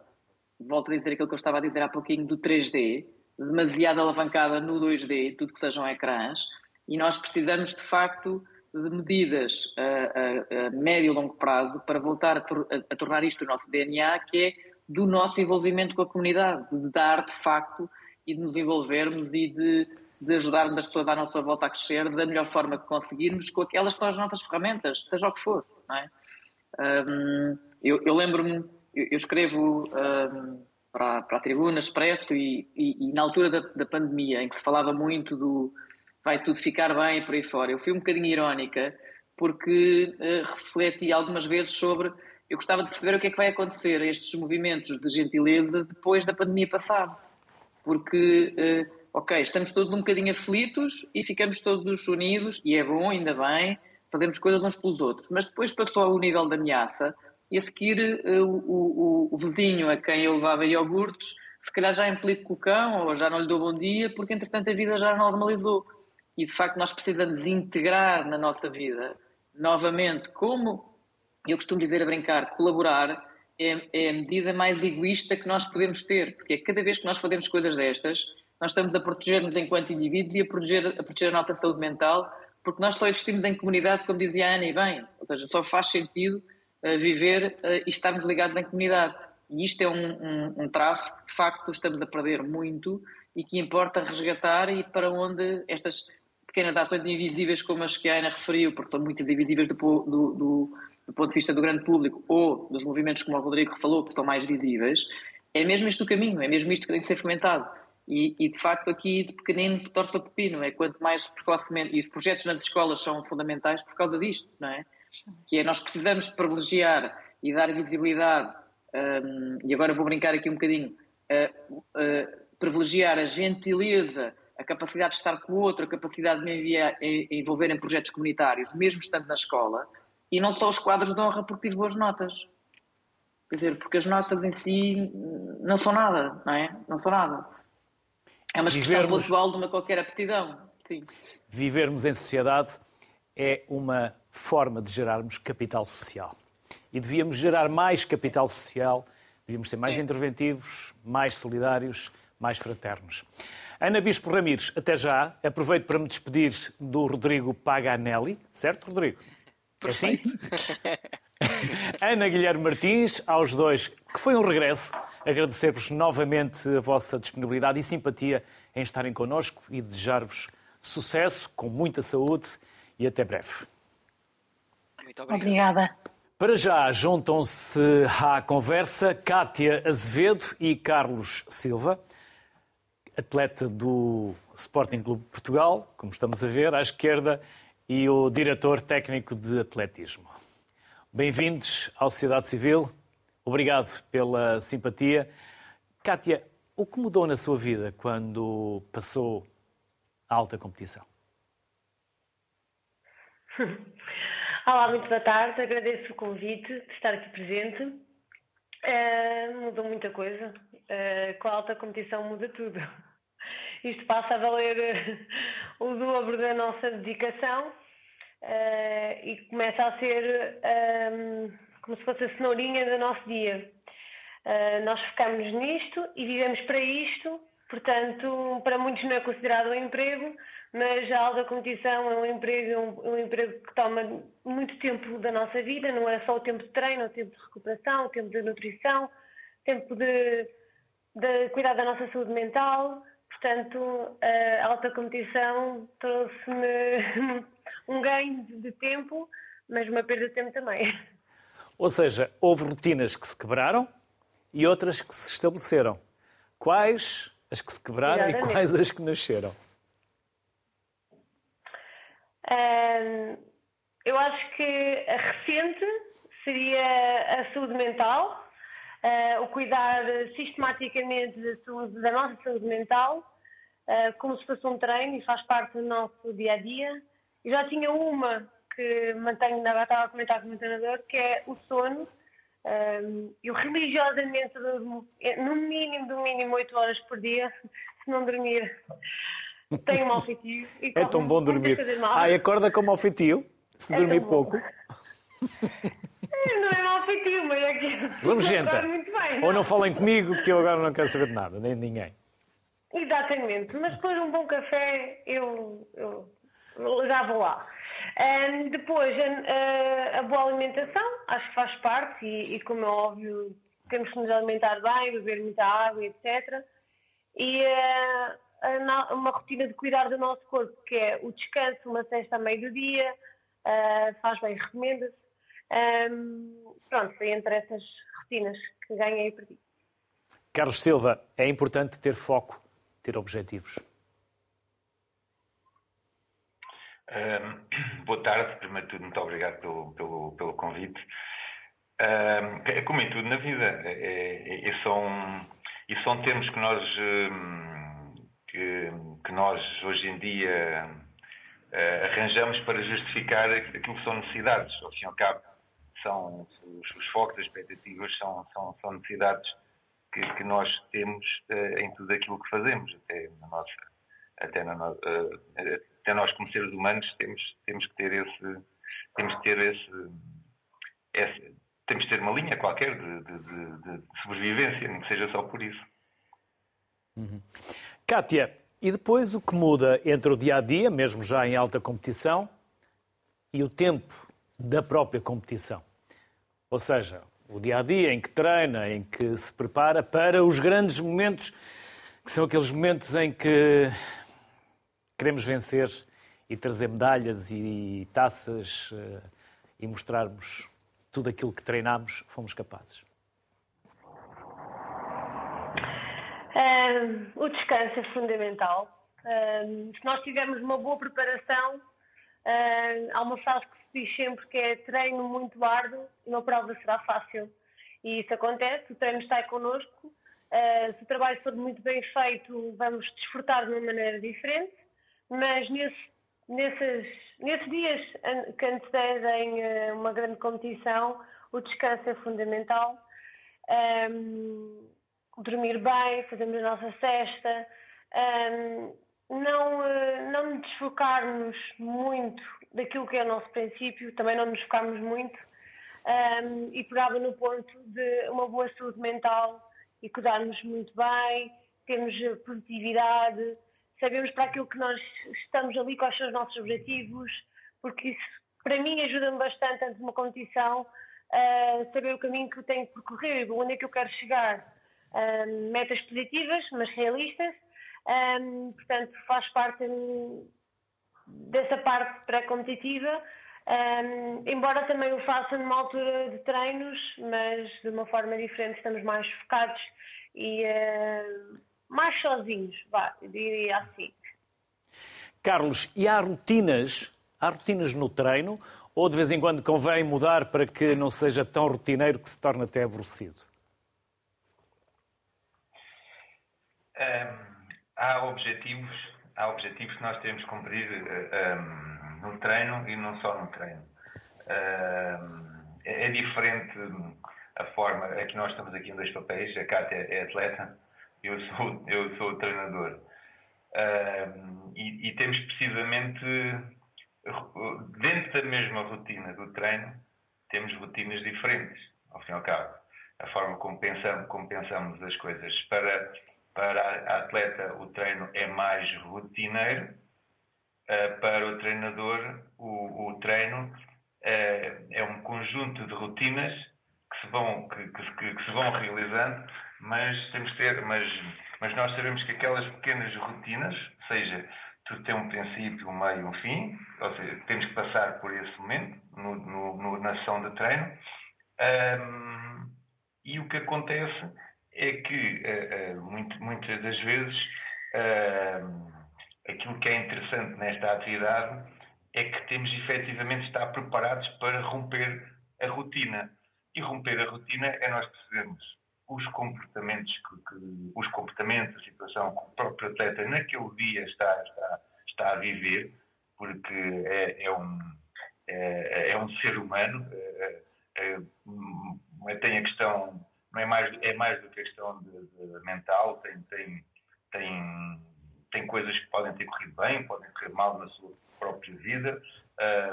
volto a dizer aquilo que eu estava a dizer há pouquinho, do 3D, demasiado alavancada no 2D, tudo que sejam ecrãs, e nós precisamos de facto de medidas a, a, a médio e longo prazo para voltar a, a, tornar isto o nosso DNA, que é do nosso envolvimento com a comunidade, de dar de facto e de nos envolvermos e de de ajudarmos as pessoas à nossa volta a crescer da melhor forma que conseguirmos, com aquelas que são as nossas ferramentas, seja o que for. É? Um, eu, eu lembro-me, eu, eu, escrevo um, para, para a tribuna expresso e, e, e, na altura da, da pandemia, em que se falava muito do vai tudo ficar bem e por aí fora, eu fui um bocadinho irónica porque uh, refleti algumas vezes sobre eu gostava de perceber o que é que vai acontecer a estes movimentos de gentileza depois da pandemia passada. Porque, uh, ok, estamos todos um bocadinho aflitos e ficamos todos unidos, e é bom, ainda bem, fazemos coisas uns pelos outros. Mas depois passou ao nível da ameaça e a seguir uh, o, o, o, vizinho a quem eu levava iogurtes, se calhar já implica com o cão ou já não lhe dou bom dia, porque entretanto a vida já normalizou. E de facto nós precisamos integrar na nossa vida novamente como eu costumo dizer a brincar, colaborar é, é, a medida mais egoísta que nós podemos ter, porque é cada vez que nós fazemos coisas destas, nós estamos a proteger-nos enquanto indivíduos e a proteger, a proteger a nossa saúde mental, porque nós só existimos em comunidade, como dizia a Ana e bem, ou seja, só faz sentido uh, viver uh, e estarmos ligados na comunidade. E isto é um, um, um traço que, de facto, estamos a perder muito e que importa resgatar e para onde estas pequenas ações invisíveis, como as que a Ana referiu, porque estão muito divisíveis do, do, do do ponto de vista do grande público ou dos movimentos como o Rodrigo falou, que estão mais visíveis, é mesmo isto o caminho, é mesmo isto que tem que ser fomentado. E, e de facto aqui de pequenino torta o pepino, é quanto mais precocemente, e os projetos nas escolas são fundamentais por causa disto, não é? Que é nós precisamos privilegiar e dar visibilidade, um, e agora vou brincar aqui um bocadinho, uh, uh, privilegiar a gentileza, a capacidade de estar com o outro, a capacidade de me enviar, envolver em projetos comunitários, mesmo estando na escola, e não só os quadros de honra porque tive boas notas. Quer dizer, porque as notas em si não são nada, não é? Não são nada. É uma expressão Vivermos... pontual de uma qualquer aptidão. Sim. Vivermos em sociedade é uma forma de gerarmos capital social. E devíamos gerar mais capital social, devíamos ser mais Sim. interventivos, mais solidários, mais fraternos. Ana Bispo Ramires, até já. Aproveito para me despedir do Rodrigo Paganelli, certo, Rodrigo? Perfeito. Ana Guilherme Martins, aos dois, que foi um regresso. Agradecer-vos novamente a vossa disponibilidade e simpatia em estarem connosco e desejar-vos sucesso, com muita saúde e até breve. Muito obrigada. Para já, juntam-se à conversa Cátia Azevedo e Carlos Silva, atleta do Sporting Clube de Portugal, como estamos a ver, à esquerda e o diretor técnico de atletismo. Bem-vindos à Sociedade Civil. Obrigado pela simpatia. Kátia, o que mudou na sua vida quando passou a alta competição? Olá, muito boa tarde. Agradeço o convite de estar aqui presente. Uh, mudou muita coisa. Uh, com a alta competição muda tudo. Isto passa a valer o dobro da nossa dedicação e começa a ser ehm, como se fosse a cenourinha do nosso dia. Uh, nós focamos nisto e vivemos para isto, portanto, para muitos não é considerado um emprego, mas a alta competição é um emprego, um, um, emprego que toma muito tempo da nossa vida, não é só o tempo de treino, o tempo de recuperação, o tempo de nutrição, o tempo de, de cuidar da nossa saúde mental, Portanto, a alta competição trouxe-me um ganho de tempo, mas uma perda de tempo também. Ou seja, houve rotinas que se quebraram e outras que se estabeleceram. Quais as que se quebraram Exatamente. e quais as que nasceram? eu acho que a recente seria a saúde mental, uh, o cuidar sistematicamente da, saúde, da nossa saúde mental, uh, como se fosse um treino e faz parte do nosso dia a dia. E já tinha uma que mantenho, agora estava a comentar com o meu treinador, que é o sono. Um, eu religiosamente durmo no mínimo, do mínimo 8 horas por dia, se não dormir tenho mau feitio. É tão bom dormir. Ah, e acorda com mau feitio? Se é dormir pouco? Não é mau feitio, mas é que. Vamos, gente. Ou não falem comigo, que eu agora não quero saber de nada, nem de ninguém. Exatamente, mas depois de um bom café eu, eu já vou lá. Um, depois, a, a, boa alimentação, acho que faz parte, e, e, como é óbvio, temos que nos alimentar bem, beber muita água, etc. E uh, a, uma rotina de cuidar do nosso corpo, que é o descanso, uma cesta a meio do dia, uh, faz bem, recomenda-se. Um, pronto, foi entre essas rotinas que ganhei e perdi. Carlos Silva, é importante ter foco, ter objetivos. Um, boa tarde, primeiro de tudo, muito obrigado pelo, pelo, pelo convite. Um, é como em tudo na vida, é, é, é, são, e são termos que nós, que, que nós hoje em dia uh, arranjamos para justificar aquilo que são necessidades. Ao fim e ao cabo, são os, os focos, as expectativas, são, são, são necessidades que, que nós temos uh, em tudo aquilo que fazemos, até na nossa, até, na uh, até nós como seres humanos temos, temos que ter esse, temos que ter esse, esse temos que ter uma linha qualquer de, de, de, de sobrevivência, nem que seja só por isso. Uhum. Kátia, e depois o que muda entre o dia a dia, mesmo já em alta competição, e o tempo da própria competição? Ou seja, o dia a dia em que treina, em que se prepara para os grandes momentos, que são aqueles momentos em que queremos vencer e trazer medalhas e taças eh, e mostrarmos tudo aquilo que treinámos, fomos capazes. Um, o descanso é fundamental. Um, se nós tivermos uma boa preparação, um, há uma frase que diz sempre que é treino muito árduo e uma prova será fácil. E isso acontece, o treino está connosco. Uh, se o trabalho for muito bem feito, vamos desfrutar de uma maneira diferente, mas nesse, nesses, nesses dias que antecedem uh, uma grande competição, o descanso é fundamental. Um, dormir bem, fazermos a nossa cesta, um, não, uh, não desfocarmos muito daquilo que é o nosso princípio, também não nos focarmos muito um, e pegava no ponto de uma boa saúde mental e cuidarmos muito bem, termos produtividade, sabemos para aquilo que nós estamos ali, quais são os nossos objetivos, porque isso para mim ajuda-me bastante antes de uma competição a saber o caminho que eu tenho que percorrer, onde é que eu quero chegar. Um, metas positivas, mas realistas, um, portanto faz parte dessa parte pré-competitiva, um, embora também o faça numa altura de treinos, mas de uma forma diferente, estamos mais focados e uh, mais sozinhos, vá, diria assim. Carlos, e há rotinas, há rotinas no treino ou de vez em quando convém mudar para que não seja tão rotineiro que se torne até aborrecido? Um, há objetivos há objetivos que nós temos que cumprir uh, eh, um, no treino e não só no treino. Uh, é, diferente a forma, é que nós estamos aqui em dois papéis, a Cátia é atleta, eu sou, eu sou o treinador. E, e, temos precisamente, dentro da mesma rotina do treino, temos rotinas diferentes, ao fim e ao cabo. A forma como pensamos, como pensamos as coisas. Para para a atleta, o treino é mais rotineiro. Uh, para o treinador, o, o treino uh, é um conjunto de rotinas que se vão, que, que, que, se vão realizando, mas temos que ter, mas, mas nós sabemos que aquelas pequenas rotinas, seja, tudo tem um princípio, um meio um fim, ou seja, temos que passar por esse momento no, no, no na ação de treino. Um, e o que acontece é que uh, uh, muito, muitas das vezes uh, aquilo que é interessante nesta atividade é que temos efetivamente estar preparados para romper a rotina. E romper a rotina é nós percebermos os comportamentos, que, que, os comportamentos, a situação que o próprio atleta naquele dia está, está, está a viver, porque é, é um, é, é, um ser humano, é, é, tem a questão não é mais, é mais do que a questão de, de mental, tem, tem, tem, tem coisas que podem ter corrido bem, podem correr mal na sua própria vida,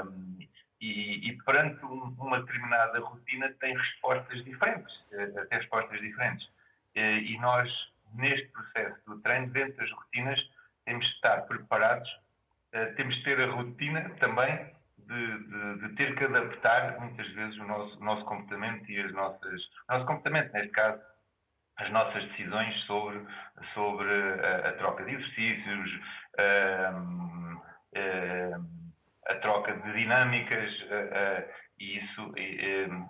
um, e, e, perante uma determinada rotina tem respostas diferentes, até respostas diferentes. E nós, neste processo do treino, dentro das rotinas, temos de estar preparados, temos de ter a rotina também de, de, de, ter que adaptar muitas vezes o nosso, o nosso comportamento e as nossas. O nosso comportamento, neste caso, as nossas decisões sobre, sobre a, a troca de exercícios, a, a, a troca de dinâmicas, e isso,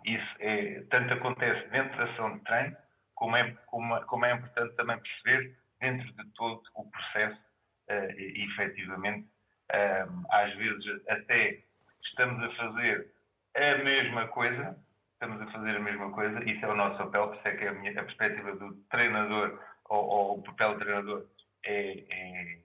isso é, tanto acontece dentro da ação de treino como é, como, como é importante também perceber dentro de todo o processo e, efetivamente às vezes até estamos a fazer a mesma coisa, estamos a fazer a mesma coisa, isso é o nosso papel, por isso é que a, minha, a perspectiva do treinador ou, ou o papel do treinador é, é,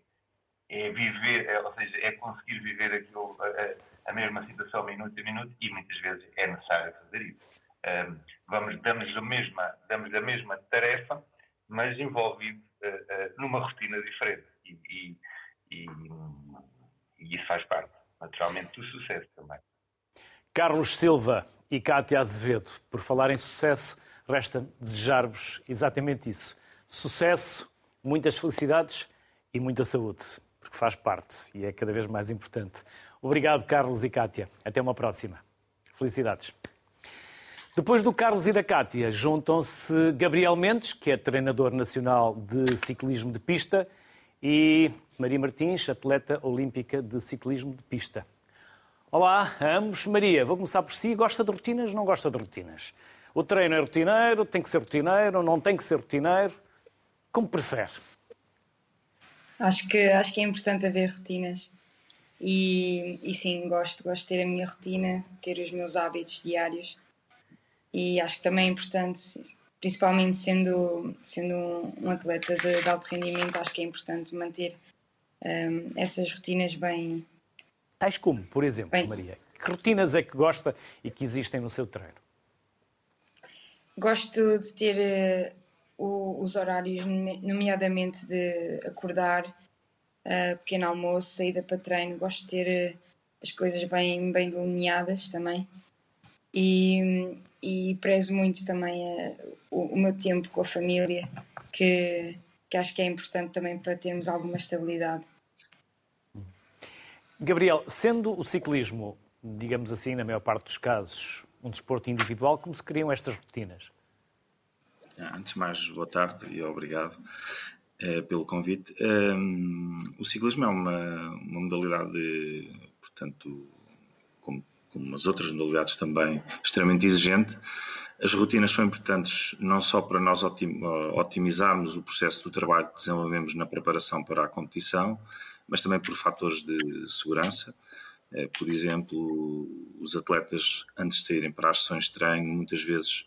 é viver, é, ou seja, é conseguir viver aquilo, a, a, mesma situação minuto a minuto e muitas vezes é necessário fazer isso. Um, vamos, damos, a mesma, damos a mesma tarefa, mas envolvido uh, uh, numa rotina diferente. E, e, e, e isso faz parte, naturalmente, do sucesso também. Carlos Silva e Cátia Azevedo, por falar em sucesso, resta desejar-vos exatamente isso. Sucesso, muitas felicidades e muita saúde, porque faz parte e é cada vez mais importante. Obrigado, Carlos e Cátia. Até uma próxima. Felicidades. Depois do Carlos e da Cátia, juntam-se Gabriel Mendes, que é treinador nacional de ciclismo de pista, e Maria Martins, atleta olímpica de ciclismo de pista. Olá ambos. Maria, vou começar por si. Gosta de rotinas não gosta de rotinas? O treino é rotineiro, tem que ser rotineiro, não tem que ser rotineiro? Como prefere? Acho que, acho que é importante haver rotinas. E, e sim, gosto, gosto de ter a minha rotina, ter os meus hábitos diários. E acho que também é importante principalmente sendo, sendo um atleta de, de alto rendimento, acho que é importante manter um, essas rotinas bem. Tais como, por exemplo, bem, Maria? Que rotinas é que gosta e que existem no seu treino? Gosto de ter uh, os horários, nomeadamente de acordar, uh, pequeno almoço, saída para treino. Gosto de ter uh, as coisas bem, bem delineadas também. E, e prezo muito também a, o, o, meu tempo com a família, que, que acho que é importante também para termos alguma estabilidade. Gabriel, sendo o ciclismo, digamos assim, na maior parte dos casos, um desporto individual, como se criam estas rotinas? Antes de mais, boa tarde e obrigado eh, pelo convite. Um, o ciclismo é uma, uma modalidade, portanto, como como as outras modalidades também, extremamente exigente. As rotinas são importantes não só para nós otimizarmos o processo do trabalho que desenvolvemos na preparação para a competição, mas também por fatores de segurança. Eh, por exemplo, os atletas, antes de saírem para as sessões de treino, muitas vezes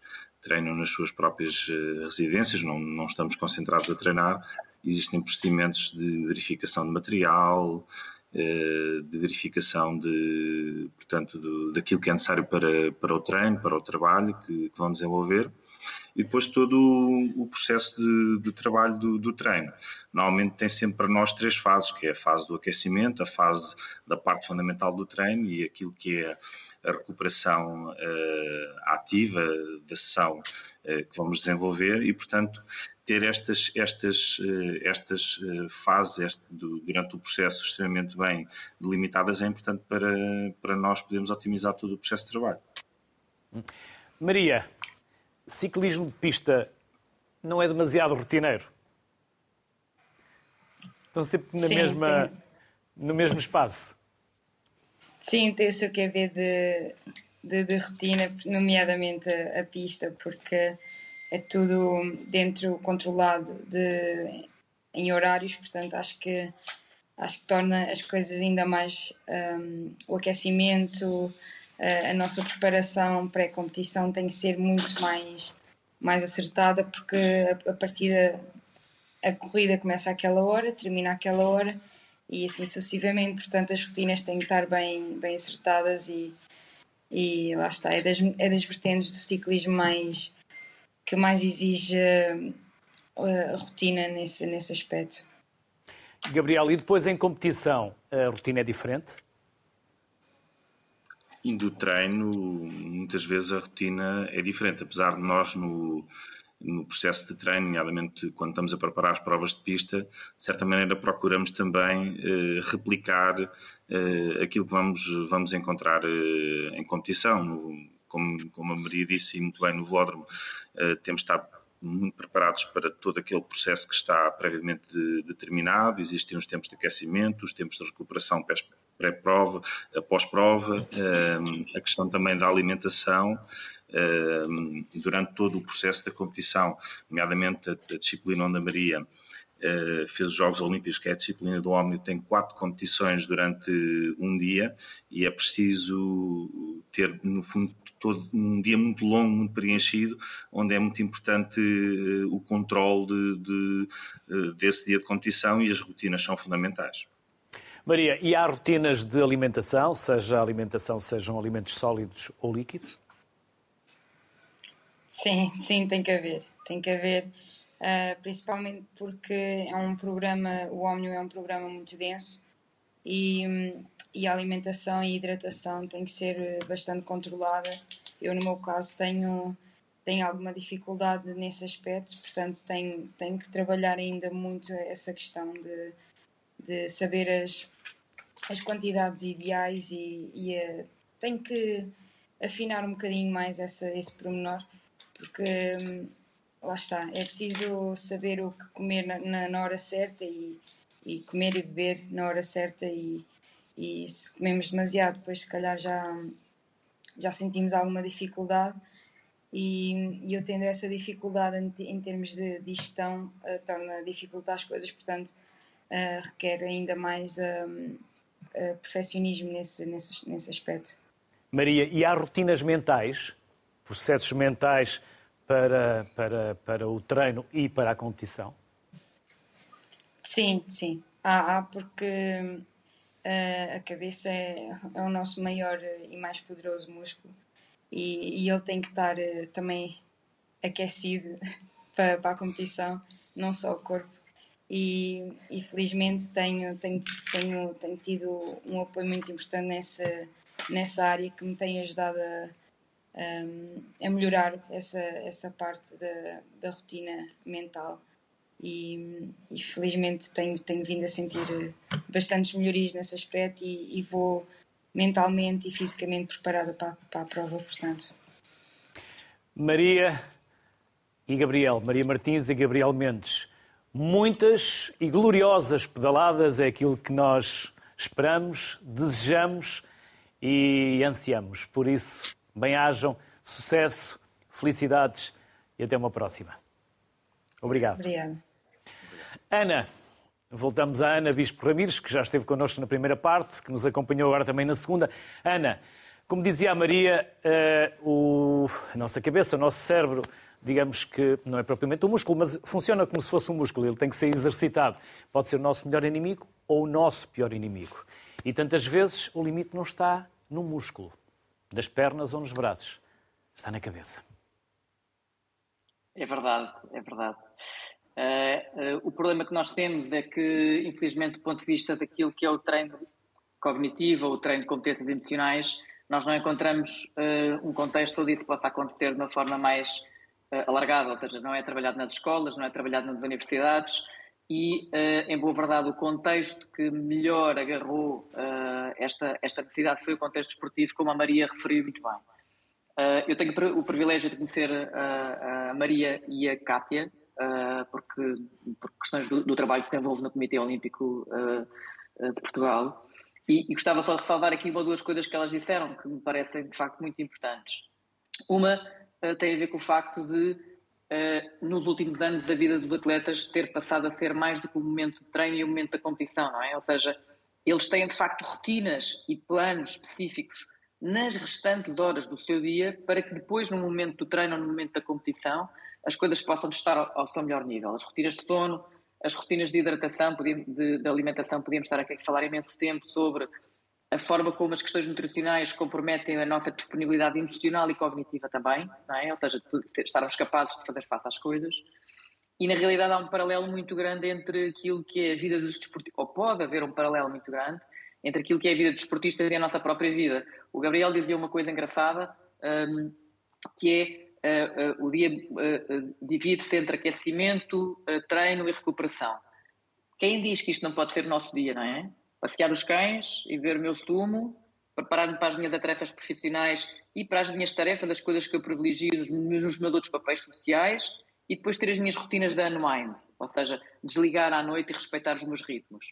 treinam nas suas próprias eh, residências, não, não estamos concentrados a treinar. Existem procedimentos de verificação de material, eh, de verificação de, portanto, do, daquilo que é necessário para, para o treino, para o trabalho que, que vão desenvolver e depois todo o, processo de, de trabalho do, do, treino. Normalmente tem sempre para nós três fases, que é a fase do aquecimento, a fase da parte fundamental do treino e aquilo que é a recuperação uh, ativa da sessão uh, que vamos desenvolver e, portanto, ter estas, estas, eh, estas eh, fases este, do, durante o processo extremamente bem delimitadas é importante para, para nós podermos otimizar todo o processo de trabalho. Maria, ciclismo de pista não é demasiado rotineiro? Estão sempre na Sim, mesma, tem... no mesmo espaço? Sim, tem o seu ver de, de, de rotina, nomeadamente a, a pista, porque é tudo dentro controlado de, em horários, portanto acho que acho que torna as coisas ainda mais um, o aquecimento, a, a nossa preparação pré-competição tem que ser muito mais mais acertada porque a, a partida a corrida começa àquela hora, termina àquela hora e assim sucessivamente, portanto as rotinas têm que estar bem, bem acertadas e, e lá está, é das, é das vertentes do ciclismo mais que mais exige uh, a rotina nesse, nesse aspecto. Gabriel, e depois em competição, a rotina é diferente? Indo treino, muitas vezes a rotina é diferente, apesar de nós no, no processo de treino, nomeadamente quando estamos a preparar as provas de pista, de certa maneira procuramos também eh, replicar eh, aquilo que vamos, vamos encontrar eh, em competição. No, como, como a Maria disse muito bem no Vódromo, uh, temos de estar muito preparados para todo aquele processo que está previamente de, determinado. Existem os tempos de aquecimento, os tempos de recuperação pré-prova, pós-prova, uh, a questão também da alimentação. Durante todo o processo da competição, nomeadamente a, a disciplina onde a Maria Uh, fez os Jogos Olímpicos, que é a disciplina do Ómnio, tem quatro competições durante um dia e é preciso ter, no fundo, todo um dia muito longo, muito preenchido, onde é muito importante uh, o controle de, de, uh, desse dia de competição e as rotinas são fundamentais. Maria, e há rotinas de alimentação, seja alimentação, sejam alimentos sólidos ou líquidos? Sim, sim, tem que haver. Tem que haver uh, principalmente porque é um programa, o Omnio é um programa muito denso e, e a alimentação e hidratação tem que ser bastante controlada. Eu, no meu caso, tenho, tenho alguma dificuldade nesse aspecto, portanto, tenho, tenho que trabalhar ainda muito essa questão de, de saber as, as quantidades ideais e, e uh, tenho que afinar um bocadinho mais essa, esse pormenor, porque hum, lá está, é preciso saber o que comer na, na, hora certa e, e, comer e beber na hora certa e, e se comemos demasiado, depois se calhar já, já sentimos alguma dificuldade e, e eu tendo essa dificuldade em, em termos de digestão uh, torna dificultar as coisas, portanto uh, requer ainda mais uh, perfeccionismo nesse, nesse, nesse aspecto. Maria, e há rotinas mentais, processos mentais para, para, para o treino e para a competição? Sim, sim. Há, há porque uh, a cabeça é, é, o nosso maior e mais poderoso músculo e, e ele tem que estar uh, também aquecido para, para, a competição, não só o corpo. E, e felizmente tenho, tenho, tenho, tenho tido um apoio muito importante nessa, nessa área que me tem ajudado a um, a melhorar essa, essa parte da, da rotina mental. E, e, felizmente tenho, tenho vindo a sentir bastantes melhorias nesse aspecto e, e vou mentalmente e fisicamente preparada para, para a prova, portanto. Maria e Gabriel, Maria Martins e Gabriel Mendes, muitas e gloriosas pedaladas é aquilo que nós esperamos, desejamos e ansiamos. Por isso, Bem-ajam, sucesso, felicidades e até uma próxima. Obrigado. Obrigada. Ana, voltamos à Ana Bispo Ramires, que já esteve connosco na primeira parte, que nos acompanhou agora também na segunda. Ana, como dizia a Maria, uh, o, a nossa cabeça, o nosso cérebro, digamos que não é propriamente um músculo, mas funciona como se fosse um músculo, ele tem que ser exercitado. Pode ser o nosso melhor inimigo ou o nosso pior inimigo. E tantas vezes o limite não está no músculo, das pernas ou nos braços. Está na cabeça. É verdade, é verdade. Uh, uh, o problema que nós temos é que, infelizmente, do ponto de vista daquilo que é o treino cognitivo ou o treino de competências emocionais, nós não encontramos uh, um contexto onde isso possa acontecer de uma forma mais alargada, ou seja, não é trabalhado nas escolas, não é trabalhado nas universidades, e, uh, em boa verdade, o contexto que melhor agarrou uh, esta, esta necessidade foi o contexto esportivo, como a Maria referiu muito bem. Uh, eu tenho o privilégio de conhecer a, Maria e a Kátia, porque, por questões do, do, trabalho que desenvolve no Comitê Olímpico de Portugal, e, e, gostava só de ressalvar aqui uma ou duas coisas que elas disseram, que me parecem de facto muito importantes. Uma tem a ver com o facto de uh, nos últimos anos da vida dos atletas ter passado a ser mais do que o momento de treino e o momento da competição, não é? Ou seja, eles têm de facto rotinas e planos específicos nas restantes horas do seu dia para que depois, no momento do treino ou no momento da competição, as coisas possam estar ao, ao seu melhor nível. As rotinas de sono, as rotinas de hidratação, de, de alimentação, podíamos estar aqui a falar imenso tempo sobre a forma como as questões nutricionais comprometem a nossa disponibilidade emocional e cognitiva também, não é? ou seja, estarmos capazes de fazer face às coisas. E na realidade há um paralelo muito grande entre aquilo que é a vida dos desportistas, ou pode haver um paralelo muito grande entre aquilo que é a vida dos desportistas e a nossa própria vida. O Gabriel dizia uma coisa engraçada, um, que é uh, uh, o dia uh, divide-se entre aquecimento, treino e recuperação. Quem diz que isto não pode ser o nosso dia, não é? Passear os cães e ver o meu sumo, preparar-me para as minhas tarefas profissionais e para as minhas tarefas, das coisas que eu privilegio nos, nos meus outros papéis sociais e depois ter as minhas rotinas de unwind, ou seja, desligar à noite e respeitar os meus ritmos.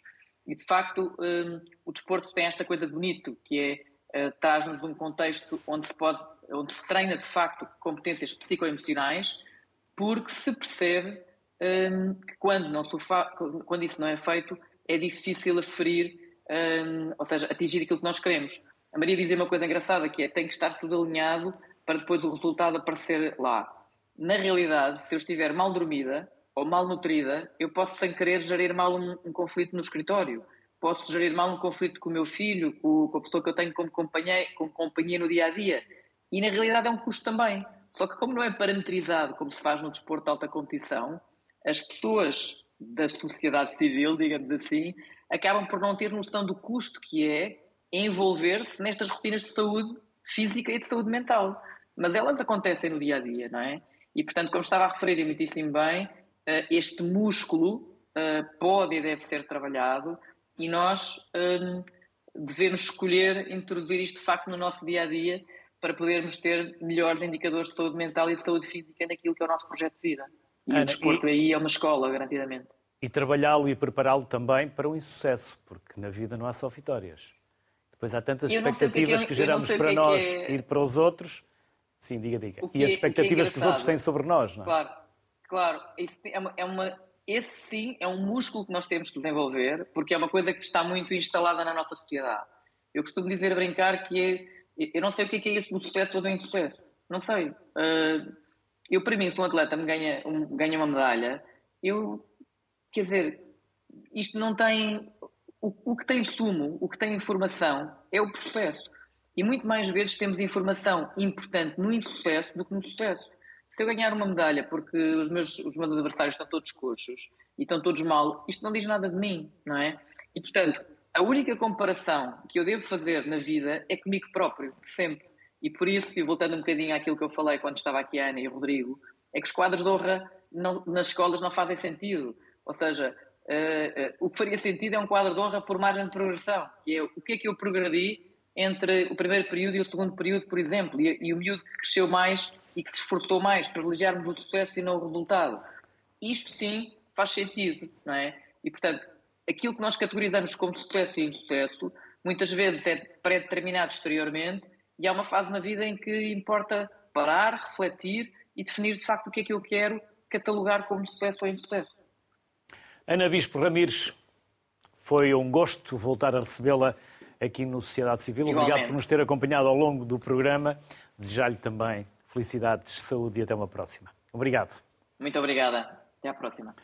E de facto, um, o desporto tem esta coisa bonito, que é uh, traz-nos um contexto onde se pode onde se treina de facto competências psicoemocionais, porque se percebe um, que quando, não quando isso não é feito, é difícil aferir, um, ou seja, atingir aquilo que nós queremos. A Maria dizia uma coisa engraçada que é tem que estar tudo alinhado para depois o resultado aparecer lá. Na realidade, se eu estiver mal dormida ou mal nutrida, eu posso sem querer gerir mal um, um conflito no escritório, posso gerir mal um conflito com o meu filho, com, com a pessoa que eu tenho como companhia, como companhia no dia a dia. E na realidade é um custo também. Só que como não é parametrizado como se faz no desporto de alta competição, as pessoas da sociedade civil, digamos assim, acabam por não ter noção do custo que é envolver-se nestas rotinas de saúde física e de saúde mental. Mas elas acontecem no dia a dia, não é? E portanto, como estava a referir muitíssimo bem, eh, este músculo eh, pode e deve ser trabalhado e nós eh, devemos escolher introduzir isto de facto no nosso dia a dia para podermos ter melhores indicadores de saúde mental e de saúde física naquilo que é o nosso projeto de vida. E Ana, o desporto e, aí é uma escola, garantidamente. E trabalhá-lo e prepará-lo também para o insucesso, porque na vida não há só vitórias. Depois há tantas é expectativas que, que, geramos para é nós é... ir para os outros. Sim, diga, diga. E as é- expectativas que os outros têm sobre nós, não é? Claro, claro. Isso é uma, é uma, esse sim é um músculo que nós temos que desenvolver, porque é uma coisa que está muito instalada na nossa sociedade. Eu costumo dizer a brincar que é eu não sei o que é, que é esse do sucesso ou do insucesso. Não sei. Uh, eu, para mim, se um atleta me ganha, um, ganha uma medalha, eu, quer dizer, isto não tem. O, o, que tem sumo, o que tem informação, é o processo. E muito mais vezes temos informação importante no insucesso do que no sucesso. Se eu ganhar uma medalha porque os meus, os meus adversários estão todos coxos e estão todos mal, isto não diz nada de mim, não é? E, portanto, a única comparação que eu devo fazer na vida é comigo próprio, sempre. E por isso, e voltando um bocadinho àquilo que eu falei quando estava aqui a Ana e o Rodrigo, é que os quadros de honra não, nas escolas não fazem sentido. Ou seja, uh, uh, o que faria sentido é um quadro de honra por margem de progressão, que é o que é que eu progredi entre o primeiro período e o segundo período, por exemplo, e, e o miúdo que cresceu mais e que se esforçou mais, privilegiarmos o sucesso e não o resultado. Isto sim faz sentido, não é? E portanto, aquilo que nós categorizamos como sucesso e insucesso, muitas vezes é pré-determinado exteriormente e há uma fase na vida em que importa parar, refletir e definir de facto o que é que eu quero catalogar como sucesso ou insucesso. Ana Bispo Ramires, foi um gosto voltar a recebê-la aqui no Sociedade Civil. Igualmente. Obrigado por nos ter acompanhado ao longo do programa. Desejar-lhe também felicidades, saúde e até uma próxima. Obrigado. Muito obrigada. Até à próxima.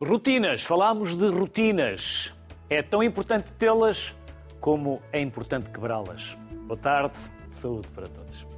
Rotinas, falámos de rotinas. É tão importante tê-las como é importante quebrá-las. Boa tarde, saúde para todos.